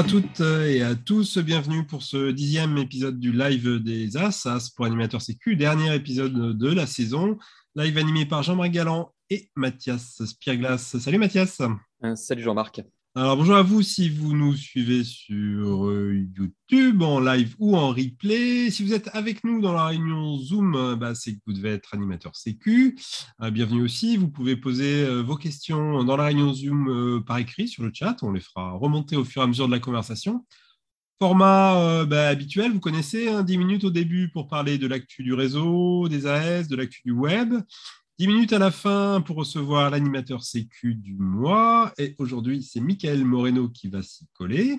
à toutes et à tous, bienvenue pour ce dixième épisode du live des As, As pour animateur sécu, dernier épisode de la saison, live animé par Jean-Marc Galland et Mathias Spirglas. Salut Mathias. Euh, salut Jean-Marc. Alors bonjour à vous si vous nous suivez sur euh, YouTube en live ou en replay. Si vous êtes avec nous dans la réunion Zoom, euh, bah, c'est que vous devez être animateur sécu. Euh, bienvenue aussi. Vous pouvez poser vos questions dans la réunion Zoom par écrit sur le chat. On les fera remonter au fur et à mesure de la conversation. Format bah, habituel, vous connaissez, 10 hein, minutes au début pour parler de l'actu du réseau, des AS, de l'actu du web. 10 minutes à la fin pour recevoir l'animateur sécu du mois. Et aujourd'hui, c'est Michael Moreno qui va s'y coller.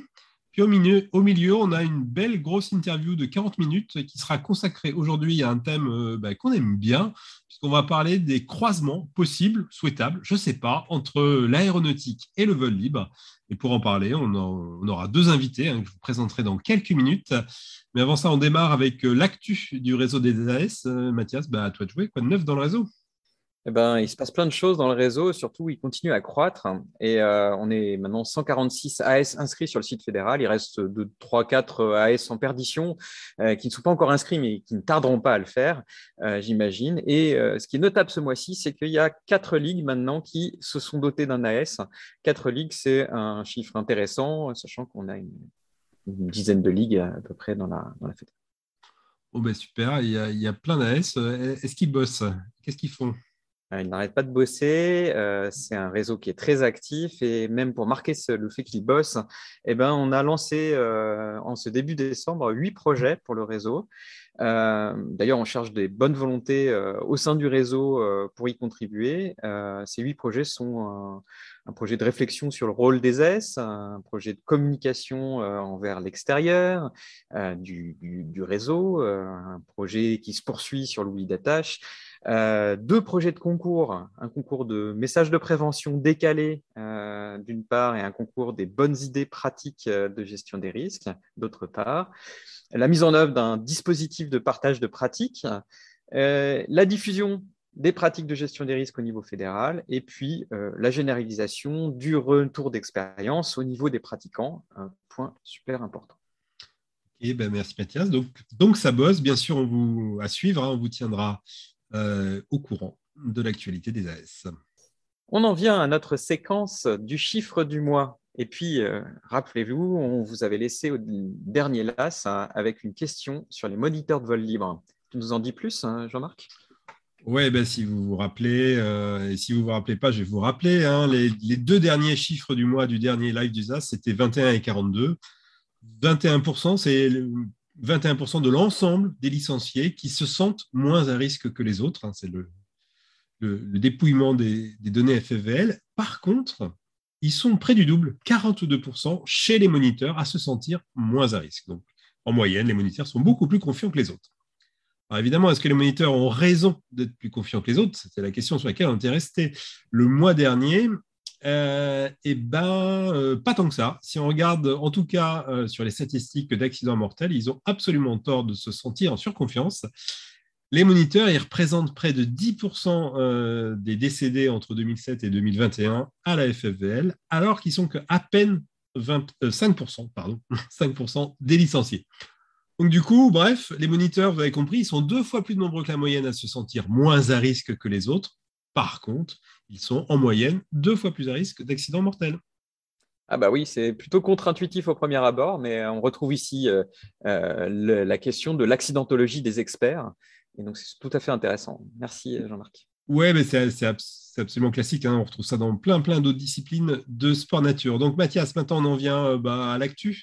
Puis au milieu, au milieu, on a une belle grosse interview de 40 minutes qui sera consacrée aujourd'hui à un thème euh, bah, qu'on aime bien, puisqu'on va parler des croisements possibles, souhaitables, je ne sais pas, entre l'aéronautique et le vol libre. Et pour en parler, on, aura deux invités hein, que je vous présenterai dans quelques minutes. Mais avant ça, on démarre avec euh, l'actu du réseau des AS. Euh, Mathias, bah, à toi de jouer. Quoi de neuf dans le réseau? Eh ben, il se passe plein de choses dans le réseau, surtout il continue à croître. Et euh, on est maintenant 146 AS inscrits sur le site fédéral. Il reste 3-4 AS en perdition euh, qui ne sont pas encore inscrits, mais qui ne tarderont pas à le faire, euh, j'imagine. Et ce qui est notable ce mois-ci, c'est qu'il y a quatre ligues maintenant qui se sont dotées d'un AS. Quatre ligues, c'est un chiffre intéressant, sachant qu'on a une, dizaine de ligues à peu près dans la, dans. Oh ben super, il y, a, il y a plein d'AS. Est-ce qu'ils bossent? Qu'est-ce qu'ils font? Il n'arrête pas de bosser. Euh, c'est un réseau qui est très actif et même pour marquer le fait qu'il bosse, eh ben, on a lancé euh, en ce début décembre huit projets pour le réseau. D'ailleurs, on cherche des bonnes volontés au sein du réseau pour y contribuer. ces huit projets sont un projet de réflexion sur le rôle des S, un projet de communication envers l'extérieur du, du, réseau, un projet qui se poursuit sur l'oubli d'attache, euh, deux projets de concours, un concours de messages de prévention décalés euh, d'une part et un concours des bonnes idées pratiques euh, de gestion des risques d'autre part, la mise en œuvre d'un dispositif de partage de pratiques, la diffusion des pratiques de gestion des risques au niveau fédéral et puis la généralisation du retour d'expérience au niveau des pratiquants, un point super important. Et ben merci Mathias. Donc, donc ça bosse, bien sûr, on vous à suivre, hein, on vous tiendra euh, au courant de l'actualité des AS. On en vient à notre séquence du chiffre du mois. Et puis, euh, rappelez-vous, on vous avait laissé au dernier LAS hein, avec une question sur les moniteurs de vol libre. Tu nous en dis plus, hein, Jean-Marc? Oui, ben, si vous vous rappelez, euh, et si vous ne vous rappelez pas, je vais vous rappeler, hein, les, les, deux derniers chiffres du mois du dernier live du ZAS, c'était 21 et 42. 21%, c'est 21% de l'ensemble des licenciés qui se sentent moins à risque que les autres. Hein, c'est le, dépouillement des, données FFVL. Par contre, ils sont près du double, 42% chez les moniteurs à se sentir moins à risque. Donc, en moyenne, les moniteurs sont beaucoup plus confiants que les autres. Alors évidemment, est-ce que les moniteurs ont raison d'être plus confiants que les autres? C'était la question sur laquelle on était resté le mois dernier. Euh, eh ben, euh, pas tant que ça. Si on regarde, en tout cas, euh, sur les statistiques d'accidents mortels, ils ont absolument tort de se sentir en surconfiance. Les moniteurs, ils représentent près de 10% des décédés entre 2007 et 2021 à la FFVL, alors qu'ils sont qu'à peine 5%, pardon, 5% des licenciés. Donc du coup, bref, les moniteurs, vous avez compris, ils sont deux fois plus nombreux que la moyenne à se sentir moins à risque que les autres. Par contre, ils sont en moyenne deux fois plus à risque d'accidents mortels. Ah bah oui, c'est plutôt contre-intuitif au premier abord, mais on retrouve ici euh, euh, la question de l'accidentologie des experts. Et donc, c'est tout à fait intéressant. Merci, Jean-Marc. Oui, mais c'est absolument classique. Hein. On retrouve ça dans plein, plein d'autres disciplines de sport nature. Donc, Mathias, maintenant, on en vient euh, bah, à l'actu.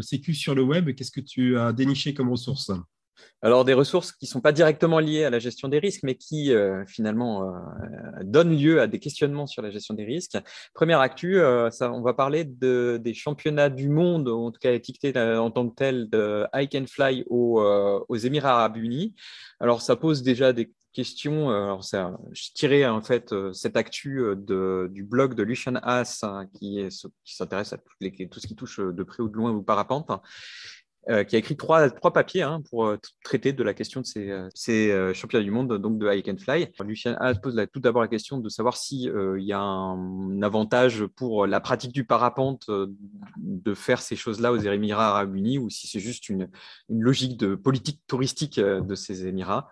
CQ sur le web. Qu'est-ce que tu as déniché comme ressources alors, des ressources qui ne sont pas directement liées à la gestion des risques, mais qui euh, finalement euh, donnent lieu à des questionnements sur la gestion des risques. Première actu, euh, ça, on va parler de, des championnats du monde, en tout cas étiquetés en tant que tel de Hike and Fly aux, Émirats arabes unis. Alors, ça pose déjà des questions. Alors, ça, je tirais en fait cette actu du blog de Lucian Haas, hein, qui, qui s'intéresse à tout, tout, ce qui touche de près ou de loin au parapente euh, qui a écrit trois, trois papiers hein, pour euh, traiter de la question de ces, euh, ces championnats du monde donc de high and fly. Lucien A pose tout d'abord la question de savoir s'il il y a un, avantage pour la pratique du parapente de faire ces choses-là aux Émirats arabes unis ou si c'est juste une, une, logique de politique touristique de ces Émirats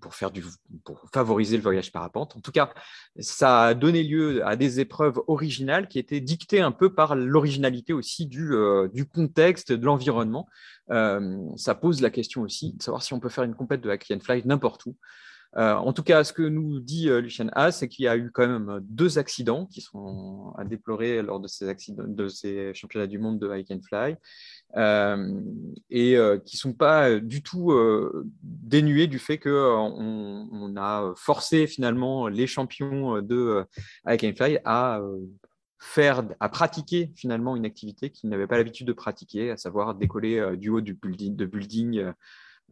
pour, faire du, pour favoriser le voyage parapente. En tout cas, ça a donné lieu à des épreuves originales qui étaient dictées un peu par l'originalité aussi du, du contexte, de l'environnement environnement, euh, ça pose la question aussi de savoir si on peut faire une compète de hack fly n'importe où. Euh, en tout cas, ce que nous dit euh, Lucien Haas, c'est qu'il y a eu quand même deux accidents qui sont à déplorer lors de ces, championnats du monde de hike and fly et qui ne sont pas du tout dénués du fait qu'on on a forcé finalement les champions de hike and fly à faire, à pratiquer finalement une activité qu'ils n'avaient pas l'habitude de pratiquer, à savoir décoller euh, du haut du building, de building euh, euh,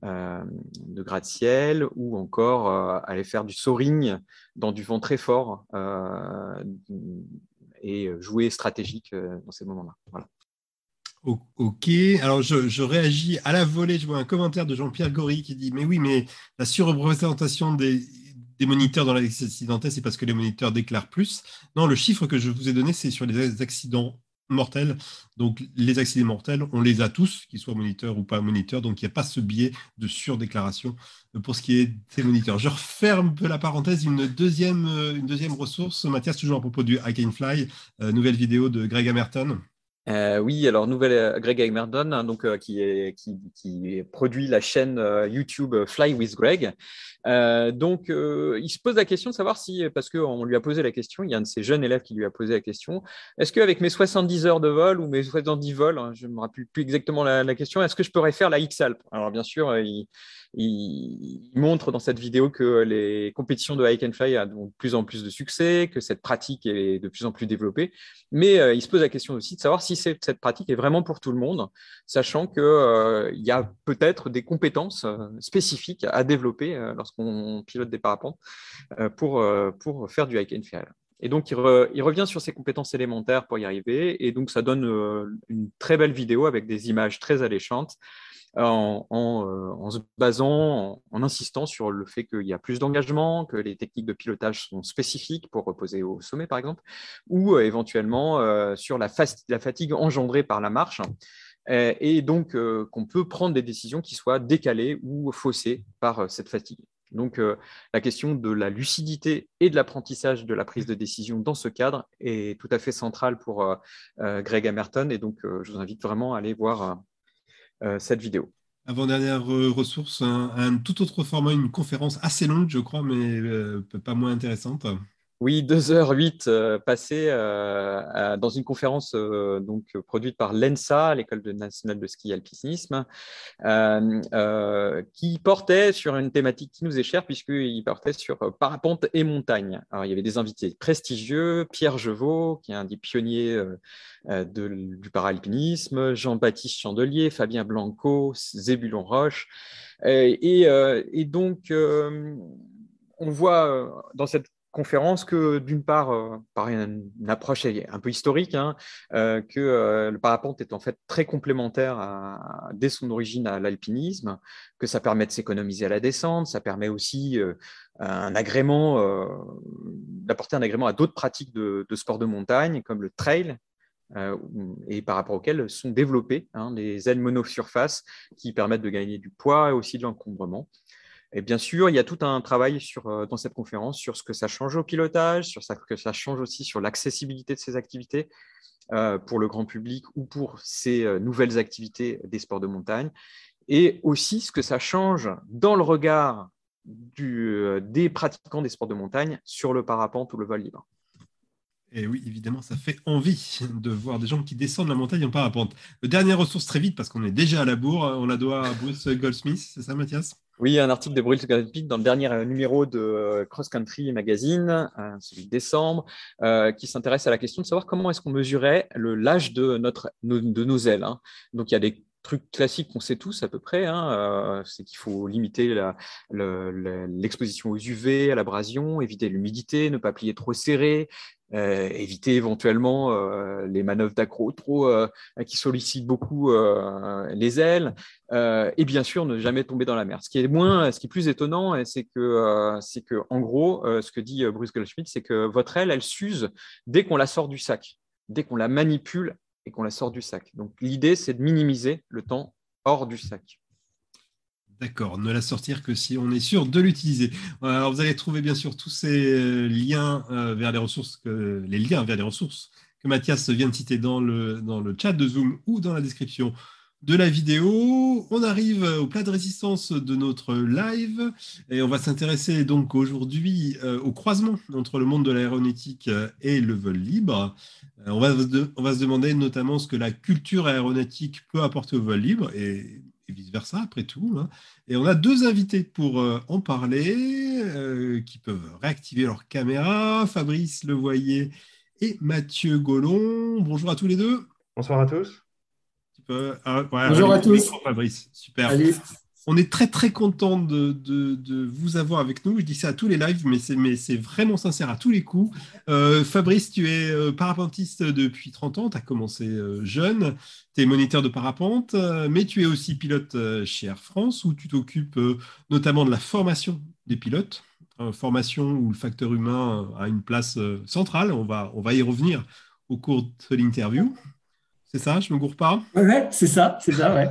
de gratte-ciel ou encore aller faire du soaring dans du vent très fort et jouer stratégique dans ces moments-là. Ok, alors je, réagis à la volée. Je vois un commentaire de Jean-Pierre Gory qui dit Mais oui, mais la surreprésentation des, moniteurs dans l'accidentelle, c'est parce que les moniteurs déclarent plus. Non, le chiffre que je vous ai donné, c'est sur les accidents mortels. Donc, les accidents mortels, on les a tous, qu'ils soient moniteurs ou pas moniteurs. Donc, il n'y a pas ce biais de surdéclaration pour ce qui est des moniteurs. Je referme la parenthèse. Une deuxième, une deuxième ressource, Mathias, toujours à propos du I Can Fly, euh, nouvelle vidéo de Greg Amerton. Euh, oui, alors nouvelle euh, Greg Amerton, hein, donc qui, est, qui, qui, produit la chaîne YouTube Fly with Greg. Euh, donc, euh, il se pose la question de savoir si, parce qu'on lui a posé la question, il y a un de ses jeunes élèves qui lui a posé la question, est-ce qu'avec mes 70 heures de vol ou mes 70 vols, hein, je ne me rappelle plus exactement la, question, est-ce que je pourrais faire la X-Alp? Alors, bien sûr, il, il, montre dans cette vidéo que les compétitions de hike and fly ont de plus en plus de succès, que cette pratique est de plus en plus développée. Mais euh, il se pose la question aussi de savoir si cette pratique est vraiment pour tout le monde, sachant qu'il euh, y a peut-être des compétences euh, spécifiques à développer lorsqu'on pilote des parapentes pour, pour faire du hike and. Et donc, il, revient sur ses compétences élémentaires pour y arriver. Et donc, ça donne une très belle vidéo avec des images très alléchantes en, euh, se basant, en, insistant sur le fait qu'il y a plus d'engagement, que les techniques de pilotage sont spécifiques pour reposer au sommet, par exemple, ou euh, éventuellement euh, sur la, fatigue engendrée par la marche et donc qu'on peut prendre des décisions qui soient décalées ou faussées par cette fatigue. Donc la question de la lucidité et de l'apprentissage de la prise de décision dans ce cadre est tout à fait centrale pour Greg Amerton et donc je vous invite vraiment à aller voir euh, cette vidéo. Avant-dernière ressource, un, tout autre format, une conférence assez longue, je crois, mais euh, pas moins intéressante. Oui, 2h08 euh, passées euh, dans une conférence euh, donc, produite par l'ENSA, l'École nationale de ski et alpinisme, qui portait sur une thématique qui nous est chère, puisqu'il portait sur parapente et montagne. Alors, il y avait des invités prestigieux, Pierre Jevaux, qui est un des pionniers du paralpinisme, Jean-Baptiste Chandelier, Fabien Blanco, Zébulon Roche. et, et donc, on voit dans cette conférence que d'une part, euh, par une, approche un peu historique, hein, euh, que euh, le parapente est en fait très complémentaire dès son origine à l'alpinisme, que ça permet de s'économiser à la descente, ça permet aussi un agrément, d'apporter un agrément à d'autres pratiques de, sport de montagne, comme le trail, et par rapport auxquelles sont développées hein, les ailes monosurface qui permettent de gagner du poids et aussi de l'encombrement. Et bien sûr, il y a tout un travail euh, dans cette conférence sur ce que ça change au pilotage, sur ce que ça change aussi sur l'accessibilité de ces activités euh, pour le grand public ou pour ces euh, nouvelles activités des sports de montagne, et aussi ce que ça change dans le regard des pratiquants des sports de montagne sur le parapente ou le vol libre. Et oui, évidemment, ça fait envie de voir des gens qui descendent la montagne en parapente. Le dernière ressource très vite, parce qu'on est déjà à la bourre, on la doit à Bruce Goldsmith, c'est ça Mathias? Oui, un article de Bruce Goldsmith dans le dernier euh, numéro de euh, Cross Country Magazine, euh, celui de décembre, qui s'intéresse à la question de savoir comment est-ce qu'on mesurait l'âge de, de nos ailes. Hein. Donc, il y a des truc classique qu'on sait tous à peu près, hein, c'est qu'il faut limiter l'exposition aux UV, à l'abrasion, éviter l'humidité, ne pas plier trop serré, euh, éviter éventuellement euh, les manœuvres d'accro trop euh, qui sollicitent beaucoup les ailes, et bien sûr ne jamais tomber dans la mer. Ce qui est moins, ce qui est plus étonnant, c'est que, c'est que en gros, ce que dit Bruce Goldschmidt, c'est que votre aile, elle s'use dès qu'on la sort du sac, dès qu'on la manipule et qu'on la sort du sac. Donc l'idée, c'est de minimiser le temps hors du sac. D'accord, ne la sortir que si on est sûr de l'utiliser. Alors vous allez trouver bien sûr tous ces euh, liens euh, vers les ressources, que, les liens vers les ressources que Mathias vient de citer dans le chat de Zoom ou dans la description de la vidéo. On arrive au plat de résistance de notre live et on va s'intéresser donc aujourd'hui euh, au croisement entre le monde de l'aéronautique et le vol libre. on, va, on va se demander notamment ce que la culture aéronautique peut apporter au vol libre et vice-versa, après tout. Hein. Et on a deux invités pour euh, en parler, euh, qui peuvent réactiver leur caméra, Fabrice Levoyer et Mathieu Gollon. Bonjour à tous les deux. Bonsoir à tous. Ah, Bonjour à tous. Fabrice, super. On est très très content de, vous avoir avec nous. Je dis ça à tous les lives, mais c'est, vraiment sincère à tous les coups. Euh, Fabrice, tu es euh, parapentiste depuis 30 ans, tu as commencé euh, jeune, tu es moniteur de parapente, mais tu es aussi pilote chez Air France, où tu t'occupes notamment de la formation des pilotes, formation où le facteur humain a une place centrale. On va, on va y revenir au cours de l'interview. C'est ça, je me gourre pas? Ouais, c'est ça, c'est ça, ouais.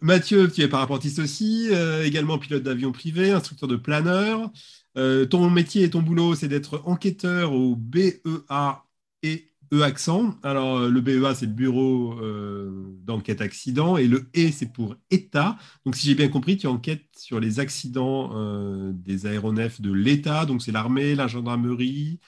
Mathieu, tu es parapentiste aussi, euh, également pilote d'avion privé, instructeur de planeur. Euh, ton métier et ton boulot, c'est d'être enquêteur au BEA et E accent. Alors, euh, le BEA, c'est le bureau d'enquête accident et le E, c'est pour État. Donc, si j'ai bien compris, tu enquêtes sur les accidents des aéronefs de l'État. Donc, c'est l'armée, la gendarmerie,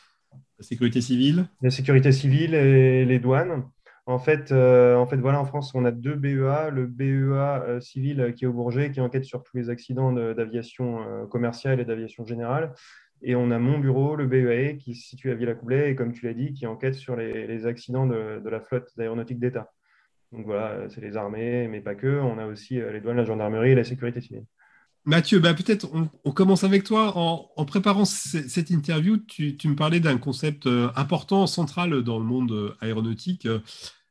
la sécurité civile? La sécurité civile et les douanes. En fait, euh, en fait, voilà, en France, on a deux BEA. Le BEA euh, civil euh, qui est au Bourget, qui enquête sur tous les accidents d'aviation commerciale et d'aviation générale. Et on a mon bureau, le BEAE, qui se situe à Villacoublay, et comme tu l'as dit, qui enquête sur les, accidents de, la flotte d'aéronautique d'État. Donc voilà, c'est les armées, mais pas que. On a aussi les douanes, la gendarmerie et la sécurité civile. Mathieu, bah, peut-être on, commence avec toi. En, préparant cette interview, tu me parlais d'un concept important, central dans le monde aéronautique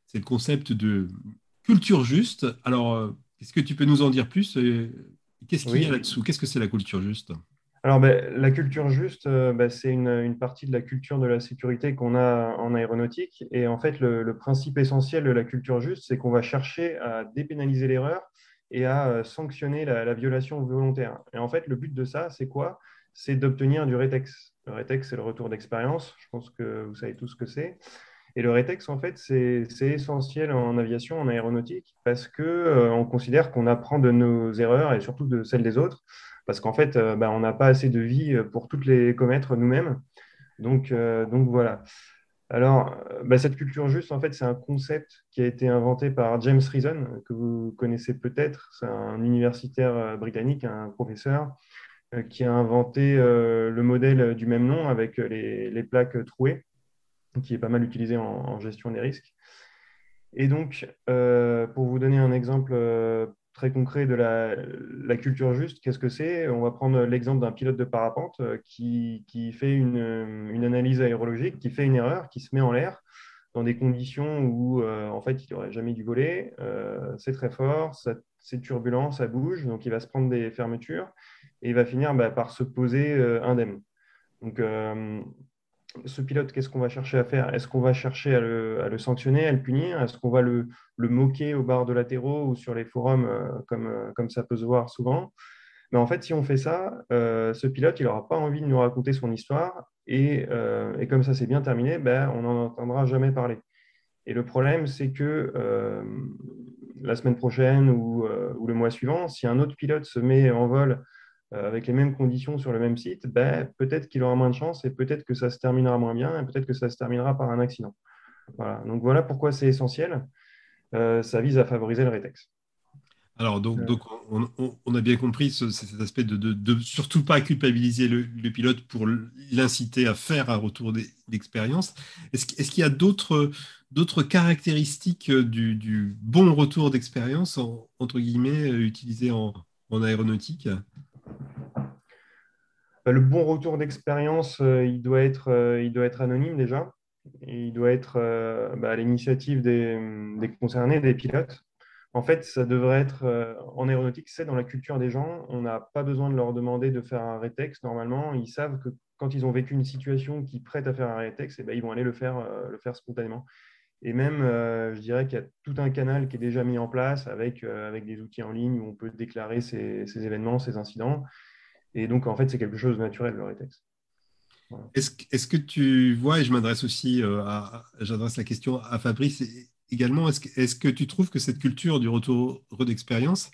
c'est le concept de culture juste. Alors, euh, est-ce que tu peux nous en dire plus Qu'est-ce qu'il y a là-dessous? Qu'est-ce que c'est la culture juste? Alors, ben, la culture juste, euh, ben, c'est une, partie de la culture de la sécurité qu'on a en aéronautique. Et en fait, le, principe essentiel de la culture juste, c'est qu'on va chercher à dépénaliser l'erreur et à euh, sanctionner la, la, violation volontaire. Et en fait, le but de ça, c'est quoi? C'est d'obtenir du rétex. Le rétex, c'est le retour d'expérience. Je pense que vous savez tous ce que c'est. Et le rétex, en fait, c'est essentiel en aviation, en aéronautique, parce qu'on euh, on considère qu'on apprend de nos erreurs et surtout de celles des autres, parce qu'en fait, euh, bah, on n'a pas assez de vie pour toutes les commettre nous-mêmes. Donc, euh, voilà. Alors, bah, cette culture juste, en fait, c'est un concept qui a été inventé par James Reason, que vous connaissez peut-être. C'est un universitaire britannique, un professeur, qui a inventé le modèle du même nom avec les plaques trouées qui est pas mal utilisé en, gestion des risques. Et donc, euh, pour vous donner un exemple euh, très concret de la, culture juste, qu'est-ce que c'est? On va prendre l'exemple d'un pilote de parapente euh, qui, fait une, analyse aérologique, qui fait une erreur, qui se met en l'air dans des conditions où, en fait, il n'aurait jamais dû voler. c'est très fort, c'est turbulent, ça bouge, donc il va se prendre des fermetures et il va finir bah, par se poser indemne. Donc, ce pilote, qu'est-ce qu'on va chercher à faire? Est-ce qu'on va chercher à le, sanctionner, à le punir? Est-ce qu'on va le, moquer au bar de latéraux ou sur les forums, euh, comme, euh, comme ça peut se voir souvent? Mais en fait, si on fait ça, euh, ce pilote, il n'aura pas envie de nous raconter son histoire. Et, comme ça, c'est bien terminé, ben, on n'en entendra jamais parler. Et le problème, c'est que la semaine prochaine ou, ou, le mois suivant, si un autre pilote se met en vol avec les mêmes conditions sur le même site, ben, peut-être qu'il aura moins de chance et peut-être que ça se terminera moins bien et peut-être que ça se terminera par un accident. Voilà. Donc voilà pourquoi c'est essentiel. Euh, ça vise à favoriser le rétex. Alors, donc, donc on, a bien compris cet aspect de, de, surtout pas culpabiliser le, pilote pour l'inciter à faire un retour d'expérience. Est-ce qu'il y a d'autres caractéristiques du, bon retour d'expérience, entre guillemets, utilisé en, aéronautique? Le bon retour d'expérience, euh, il, doit être, euh, il doit être anonyme déjà. il doit être euh, bah, à l'initiative des, des concernés, des pilotes. En fait, ça devrait être euh, en aéronautique, c'est dans la culture des gens. On n'a pas besoin de leur demander de faire un rétexte. Normalement, ils savent que quand ils ont vécu une situation qui prête à faire un rétexte, eh ben, ils vont aller le faire, euh, spontanément. Et même, euh, je dirais qu'il y a tout un canal qui est déjà mis en place avec, avec des outils en ligne où on peut déclarer ces, événements, ces incidents. Et donc, en fait, c'est quelque chose de naturel, le rétexte. Est-ce que tu vois, et je m'adresse aussi, à, j'adresse la question à Fabrice, également, est-ce que, tu trouves que cette culture du retour d'expérience,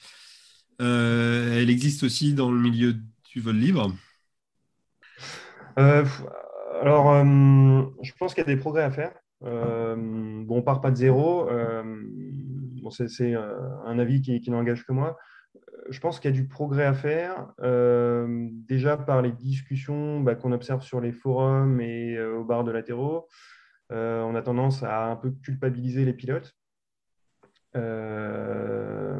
euh, elle existe aussi dans le milieu du vol libre? Euh, Alors, euh, je pense qu'il y a des progrès à faire. bon, on part pas de zéro. Bon, c'est un avis qui, n'engage que moi. Je pense qu'il y a du progrès à faire, déjà par les discussions bah, qu'on observe sur les forums et au bar de latéraux. Euh, on a tendance à un peu culpabiliser les pilotes. Euh,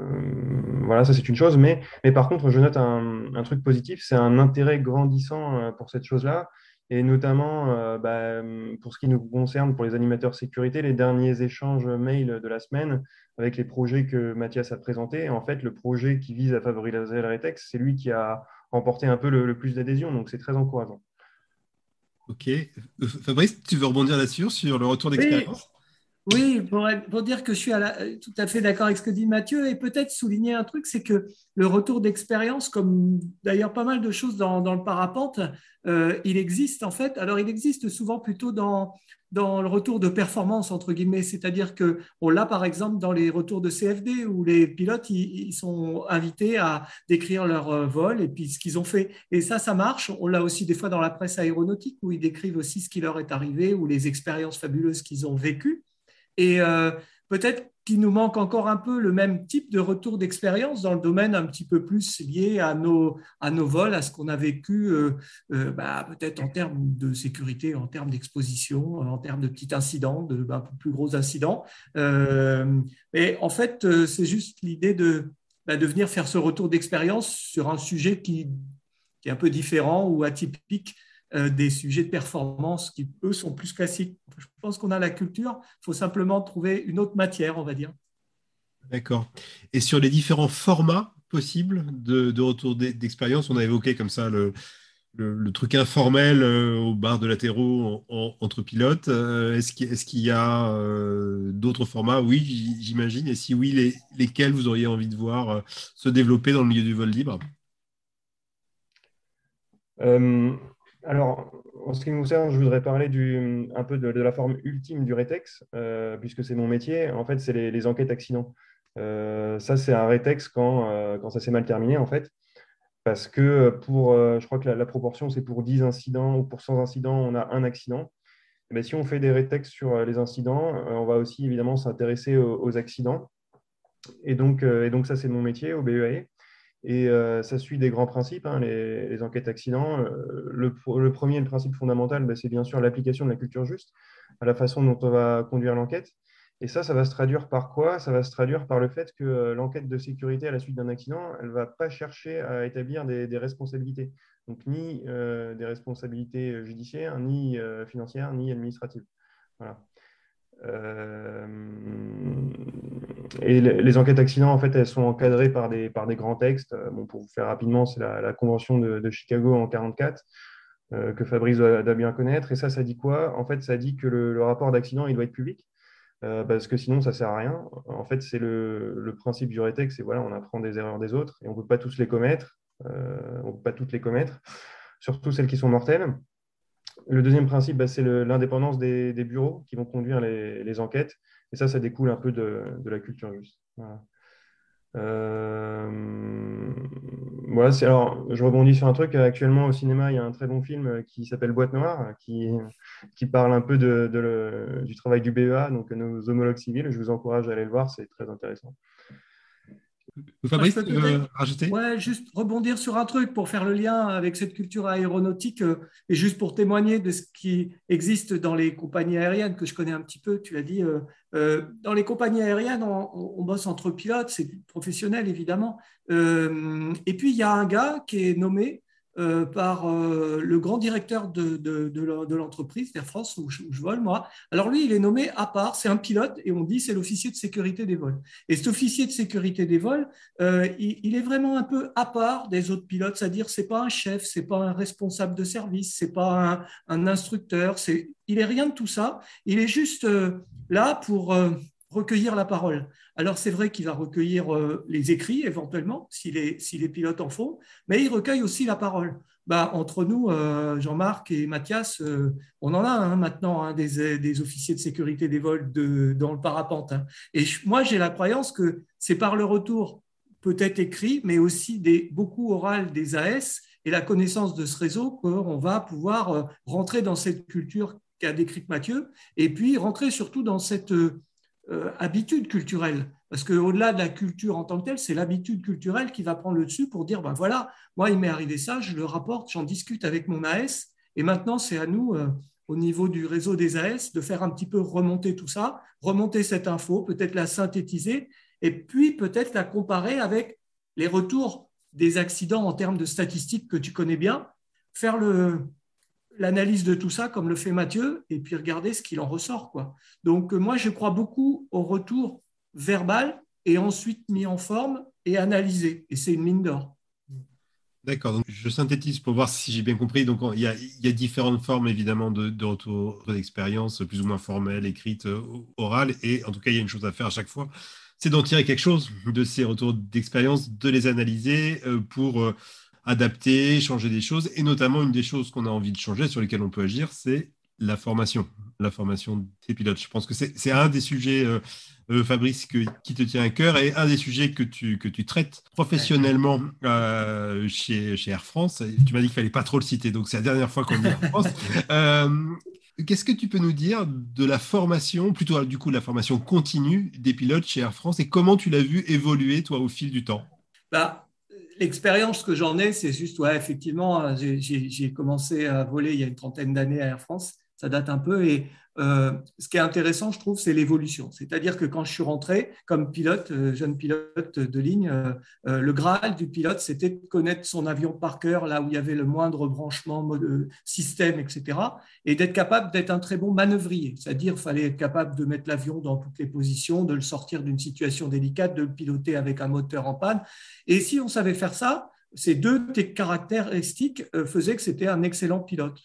voilà, ça c'est une chose. Mais, par contre, je note un, truc positif, c'est un intérêt grandissant euh, pour cette chose-là. Et notamment, bah, pour ce qui nous concerne, pour les animateurs sécurité, les derniers échanges mail de la semaine avec les projets que Mathias a présentés. En fait, le projet qui vise à favoriser le rétex, c'est lui qui a remporté un peu le plus d'adhésion. Donc, c'est très encourageant. Ok. Euh, Fabrice, tu veux rebondir là-dessus, sur le retour d'expérience? oui. Pour, dire que je suis tout à fait d'accord avec ce que dit Mathieu et peut-être souligner un truc, c'est que le retour d'expérience, comme d'ailleurs pas mal de choses dans, le parapente, euh, il existe en fait. Alors il existe souvent plutôt dans, le retour de performance, entre guillemets. C'est-à-dire qu'on l'a, par exemple, dans les retours de CFD, où les pilotes, sont invités à décrire leur euh, vol et puis ce qu'ils ont fait. Et ça, ça marche. On l'a aussi des fois dans la presse aéronautique, où ils décrivent aussi ce qui leur est arrivé ou les expériences fabuleuses qu'ils ont vécues. Et euh, peut-être qu'il nous manque encore un peu le même type de retour d'expérience dans le domaine un petit peu plus lié à nos, à nos vols, à ce qu'on a vécu euh, euh, bah, peut-être en termes de sécurité, en termes d'exposition, en termes de petits incidents, de plus gros incidents. Euh, en fait, c'est juste l'idée de, bah, de venir faire ce retour d'expérience sur un sujet qui, qui est un peu différent ou atypique des sujets de performance qui, eux, sont plus classiques. Je pense qu'on a la culture, il faut simplement trouver une autre matière, on va dire. D'accord. Et sur les différents formats possibles de, retour d'expérience, on a évoqué comme ça le, truc informel euh, au bar de latéraux entre pilotes. Euh, est-ce qu'il y a d'autres formats? Oui, j'imagine. Et si oui, lesquels vous auriez envie de voir se développer dans le milieu du vol libre? Alors, en ce qui me concerne, je voudrais parler un peu de, la forme ultime du rétex, euh, puisque c'est mon métier. En fait, c'est les, enquêtes accidents. Euh, ça, c'est un rétex quand, euh, quand ça s'est mal terminé, en fait. Parce que pour, je crois que la, proportion, c'est pour 10 incidents ou pour 100 incidents, on a un accident. Mais si on fait des rétex sur les incidents, on va aussi évidemment s'intéresser aux, accidents. Et donc, et donc ça, c'est mon métier au BEAE. Et euh, ça suit des grands principes, hein, les, enquêtes accidents. Euh, le, premier, le principe fondamental, bah, c'est bien sûr l'application de la culture juste à la façon dont on va conduire l'enquête. Et ça, ça va se traduire par quoi? Ça va se traduire par le fait que euh, l'enquête de sécurité à la suite d'un accident, elle ne va pas chercher à établir des, responsabilités. Donc, ni des responsabilités judiciaires, ni financières, ni administratives. Voilà. Et les enquêtes accidents, en fait, elles sont encadrées par des, par des grands textes. Euh, bon, pour vous faire rapidement, c'est la, Convention de, Chicago en 1944 euh, que Fabrice doit, bien connaître. Et ça, ça dit quoi? En fait, ça dit que le, rapport d'accident, il doit être public. parce que sinon, ça ne sert à rien. En fait, c'est le, principe du rétex, c'est voilà, on apprend des erreurs des autres et on ne peut pas tous les commettre. on ne peut pas toutes les commettre, surtout celles qui sont mortelles. Le deuxième principe, bah, c'est l'indépendance des, bureaux qui vont conduire les, enquêtes. Et ça, ça découle un peu de, la culture juste. Voilà. Euh, alors, je rebondis sur un truc. Actuellement, au cinéma, il y a un très bon film qui s'appelle Boîte Noire, qui, qui parle un peu de, du travail du BEA, donc nos homologues civils. Je vous encourage à aller le voir, c'est très intéressant. Fabrice, tu veux rajouter? Ouais, juste rebondir sur un truc pour faire le lien avec cette culture aéronautique euh, et juste pour témoigner de ce qui existe dans les compagnies aériennes que je connais un petit peu. Tu l'as dit, euh, euh, dans les compagnies aériennes, on, bosse entre pilotes, c'est professionnel évidemment. et puis il y a un gars qui est nommé euh, par euh, le grand directeur de, l'entreprise, d'Air France, où je, vole, moi. Alors lui, il est nommé à part, c'est un pilote, et on dit c'est l'officier de sécurité des vols. Et cet officier de sécurité des vols, euh, il, est vraiment un peu à part des autres pilotes, c'est-à-dire c'est pas un chef, c'est pas un responsable de service, c'est pas un, un instructeur, c'est, il est rien de tout ça. Il est juste là pour recueillir la parole. Alors c'est vrai qu'il va recueillir euh, les écrits éventuellement, si les, si pilotes en font, mais il recueille aussi la parole. Bah, entre nous, euh, Jean-Marc et Mathias, euh, on en a hein, maintenant hein, des, des, officiers de sécurité des vols de, dans le parapente. Hein. Et moi, j'ai la croyance que c'est par le retour, peut-être écrit, mais aussi des, beaucoup oral des AS et la connaissance de ce réseau qu'on va pouvoir rentrer dans cette culture qu'a décrite Mathieu, et puis rentrer surtout dans cette euh, habitude culturelle. Parce qu'au-delà de la culture en tant que telle, c'est l'habitude culturelle qui va prendre le dessus pour dire, ben voilà, moi, il m'est arrivé ça, je le rapporte, j'en discute avec mon AS, et maintenant, c'est à nous, euh, au niveau du réseau des AS, de faire un petit peu remonter tout ça, remonter cette info, peut-être la synthétiser, et puis peut-être la comparer avec les retours des accidents en termes de statistiques que tu connais bien, faire le, l'analyse de tout ça, comme le fait Mathieu, et puis regarder ce qu'il en ressort. Quoi. Donc, euh, moi, je crois beaucoup au retour verbal et ensuite mis en forme et analysé. Et c'est une mine d'or. D'accord, je synthétise pour voir si j'ai bien compris. Donc, il y, a, différentes formes, évidemment, de, retour d'expérience, plus ou moins formelle, écrite, euh, orale. Et en tout cas, il y a une chose à faire à chaque fois c'est d'en tirer quelque chose de ces retours d'expérience, de les analyser euh, pour adapter, changer des choses. Et notamment, une des choses qu'on a envie de changer, sur lesquelles on peut agir, c'est la formation, la formation des pilotes. Je pense que c'est un des sujets, euh, euh, Fabrice, qui te tient à cœur et un des sujets que tu, que tu traites professionnellement euh, chez, chez, Air France. Tu m'as dit qu'il fallait pas trop le citer, donc c'est la dernière fois qu'on dit Air France. Qu'est-ce que tu peux nous dire de la formation, plutôt du coup la formation continue des pilotes chez Air France et comment tu l'as vu évoluer, toi, au fil du temps? Bah, l'expérience que j'en ai, c'est juste, ouais, effectivement, j'ai commencé à voler il y a une trentaine d'années à Air France, ça date un peu, et euh, ce qui est intéressant, je trouve, c'est l'évolution. C'est-à-dire que quand je suis rentré comme pilote, euh, jeune pilote de ligne, euh, le Graal du pilote, c'était de connaître son avion par cœur, là où il y avait le moindre branchement, système, etc. Et d'être capable d'être un très bon manœuvrier. C'est-à-dire qu'il fallait être capable de mettre l'avion dans toutes les positions, de le sortir d'une situation délicate, de le piloter avec un moteur en panne. Et si on savait faire ça, ces deux caractéristiques faisaient que c'était un excellent pilote.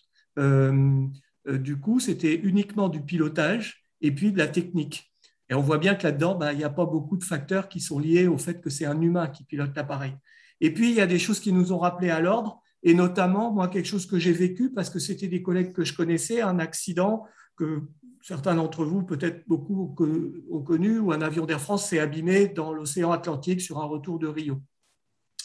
Euh, du coup, c'était uniquement du pilotage et puis de la technique. Et on voit bien que là-dedans, bah, il n'y a pas beaucoup de facteurs qui sont liés au fait que c'est un humain qui pilote l'appareil. Et puis, il y a des choses qui nous ont rappelé à l'ordre, et notamment, moi, quelque chose que j'ai vécu parce que c'était des collègues que je connaissais, un accident que certains d'entre vous, peut-être beaucoup, ont connu, où un avion d'Air France s'est abîmé dans l'océan Atlantique sur un retour de Rio.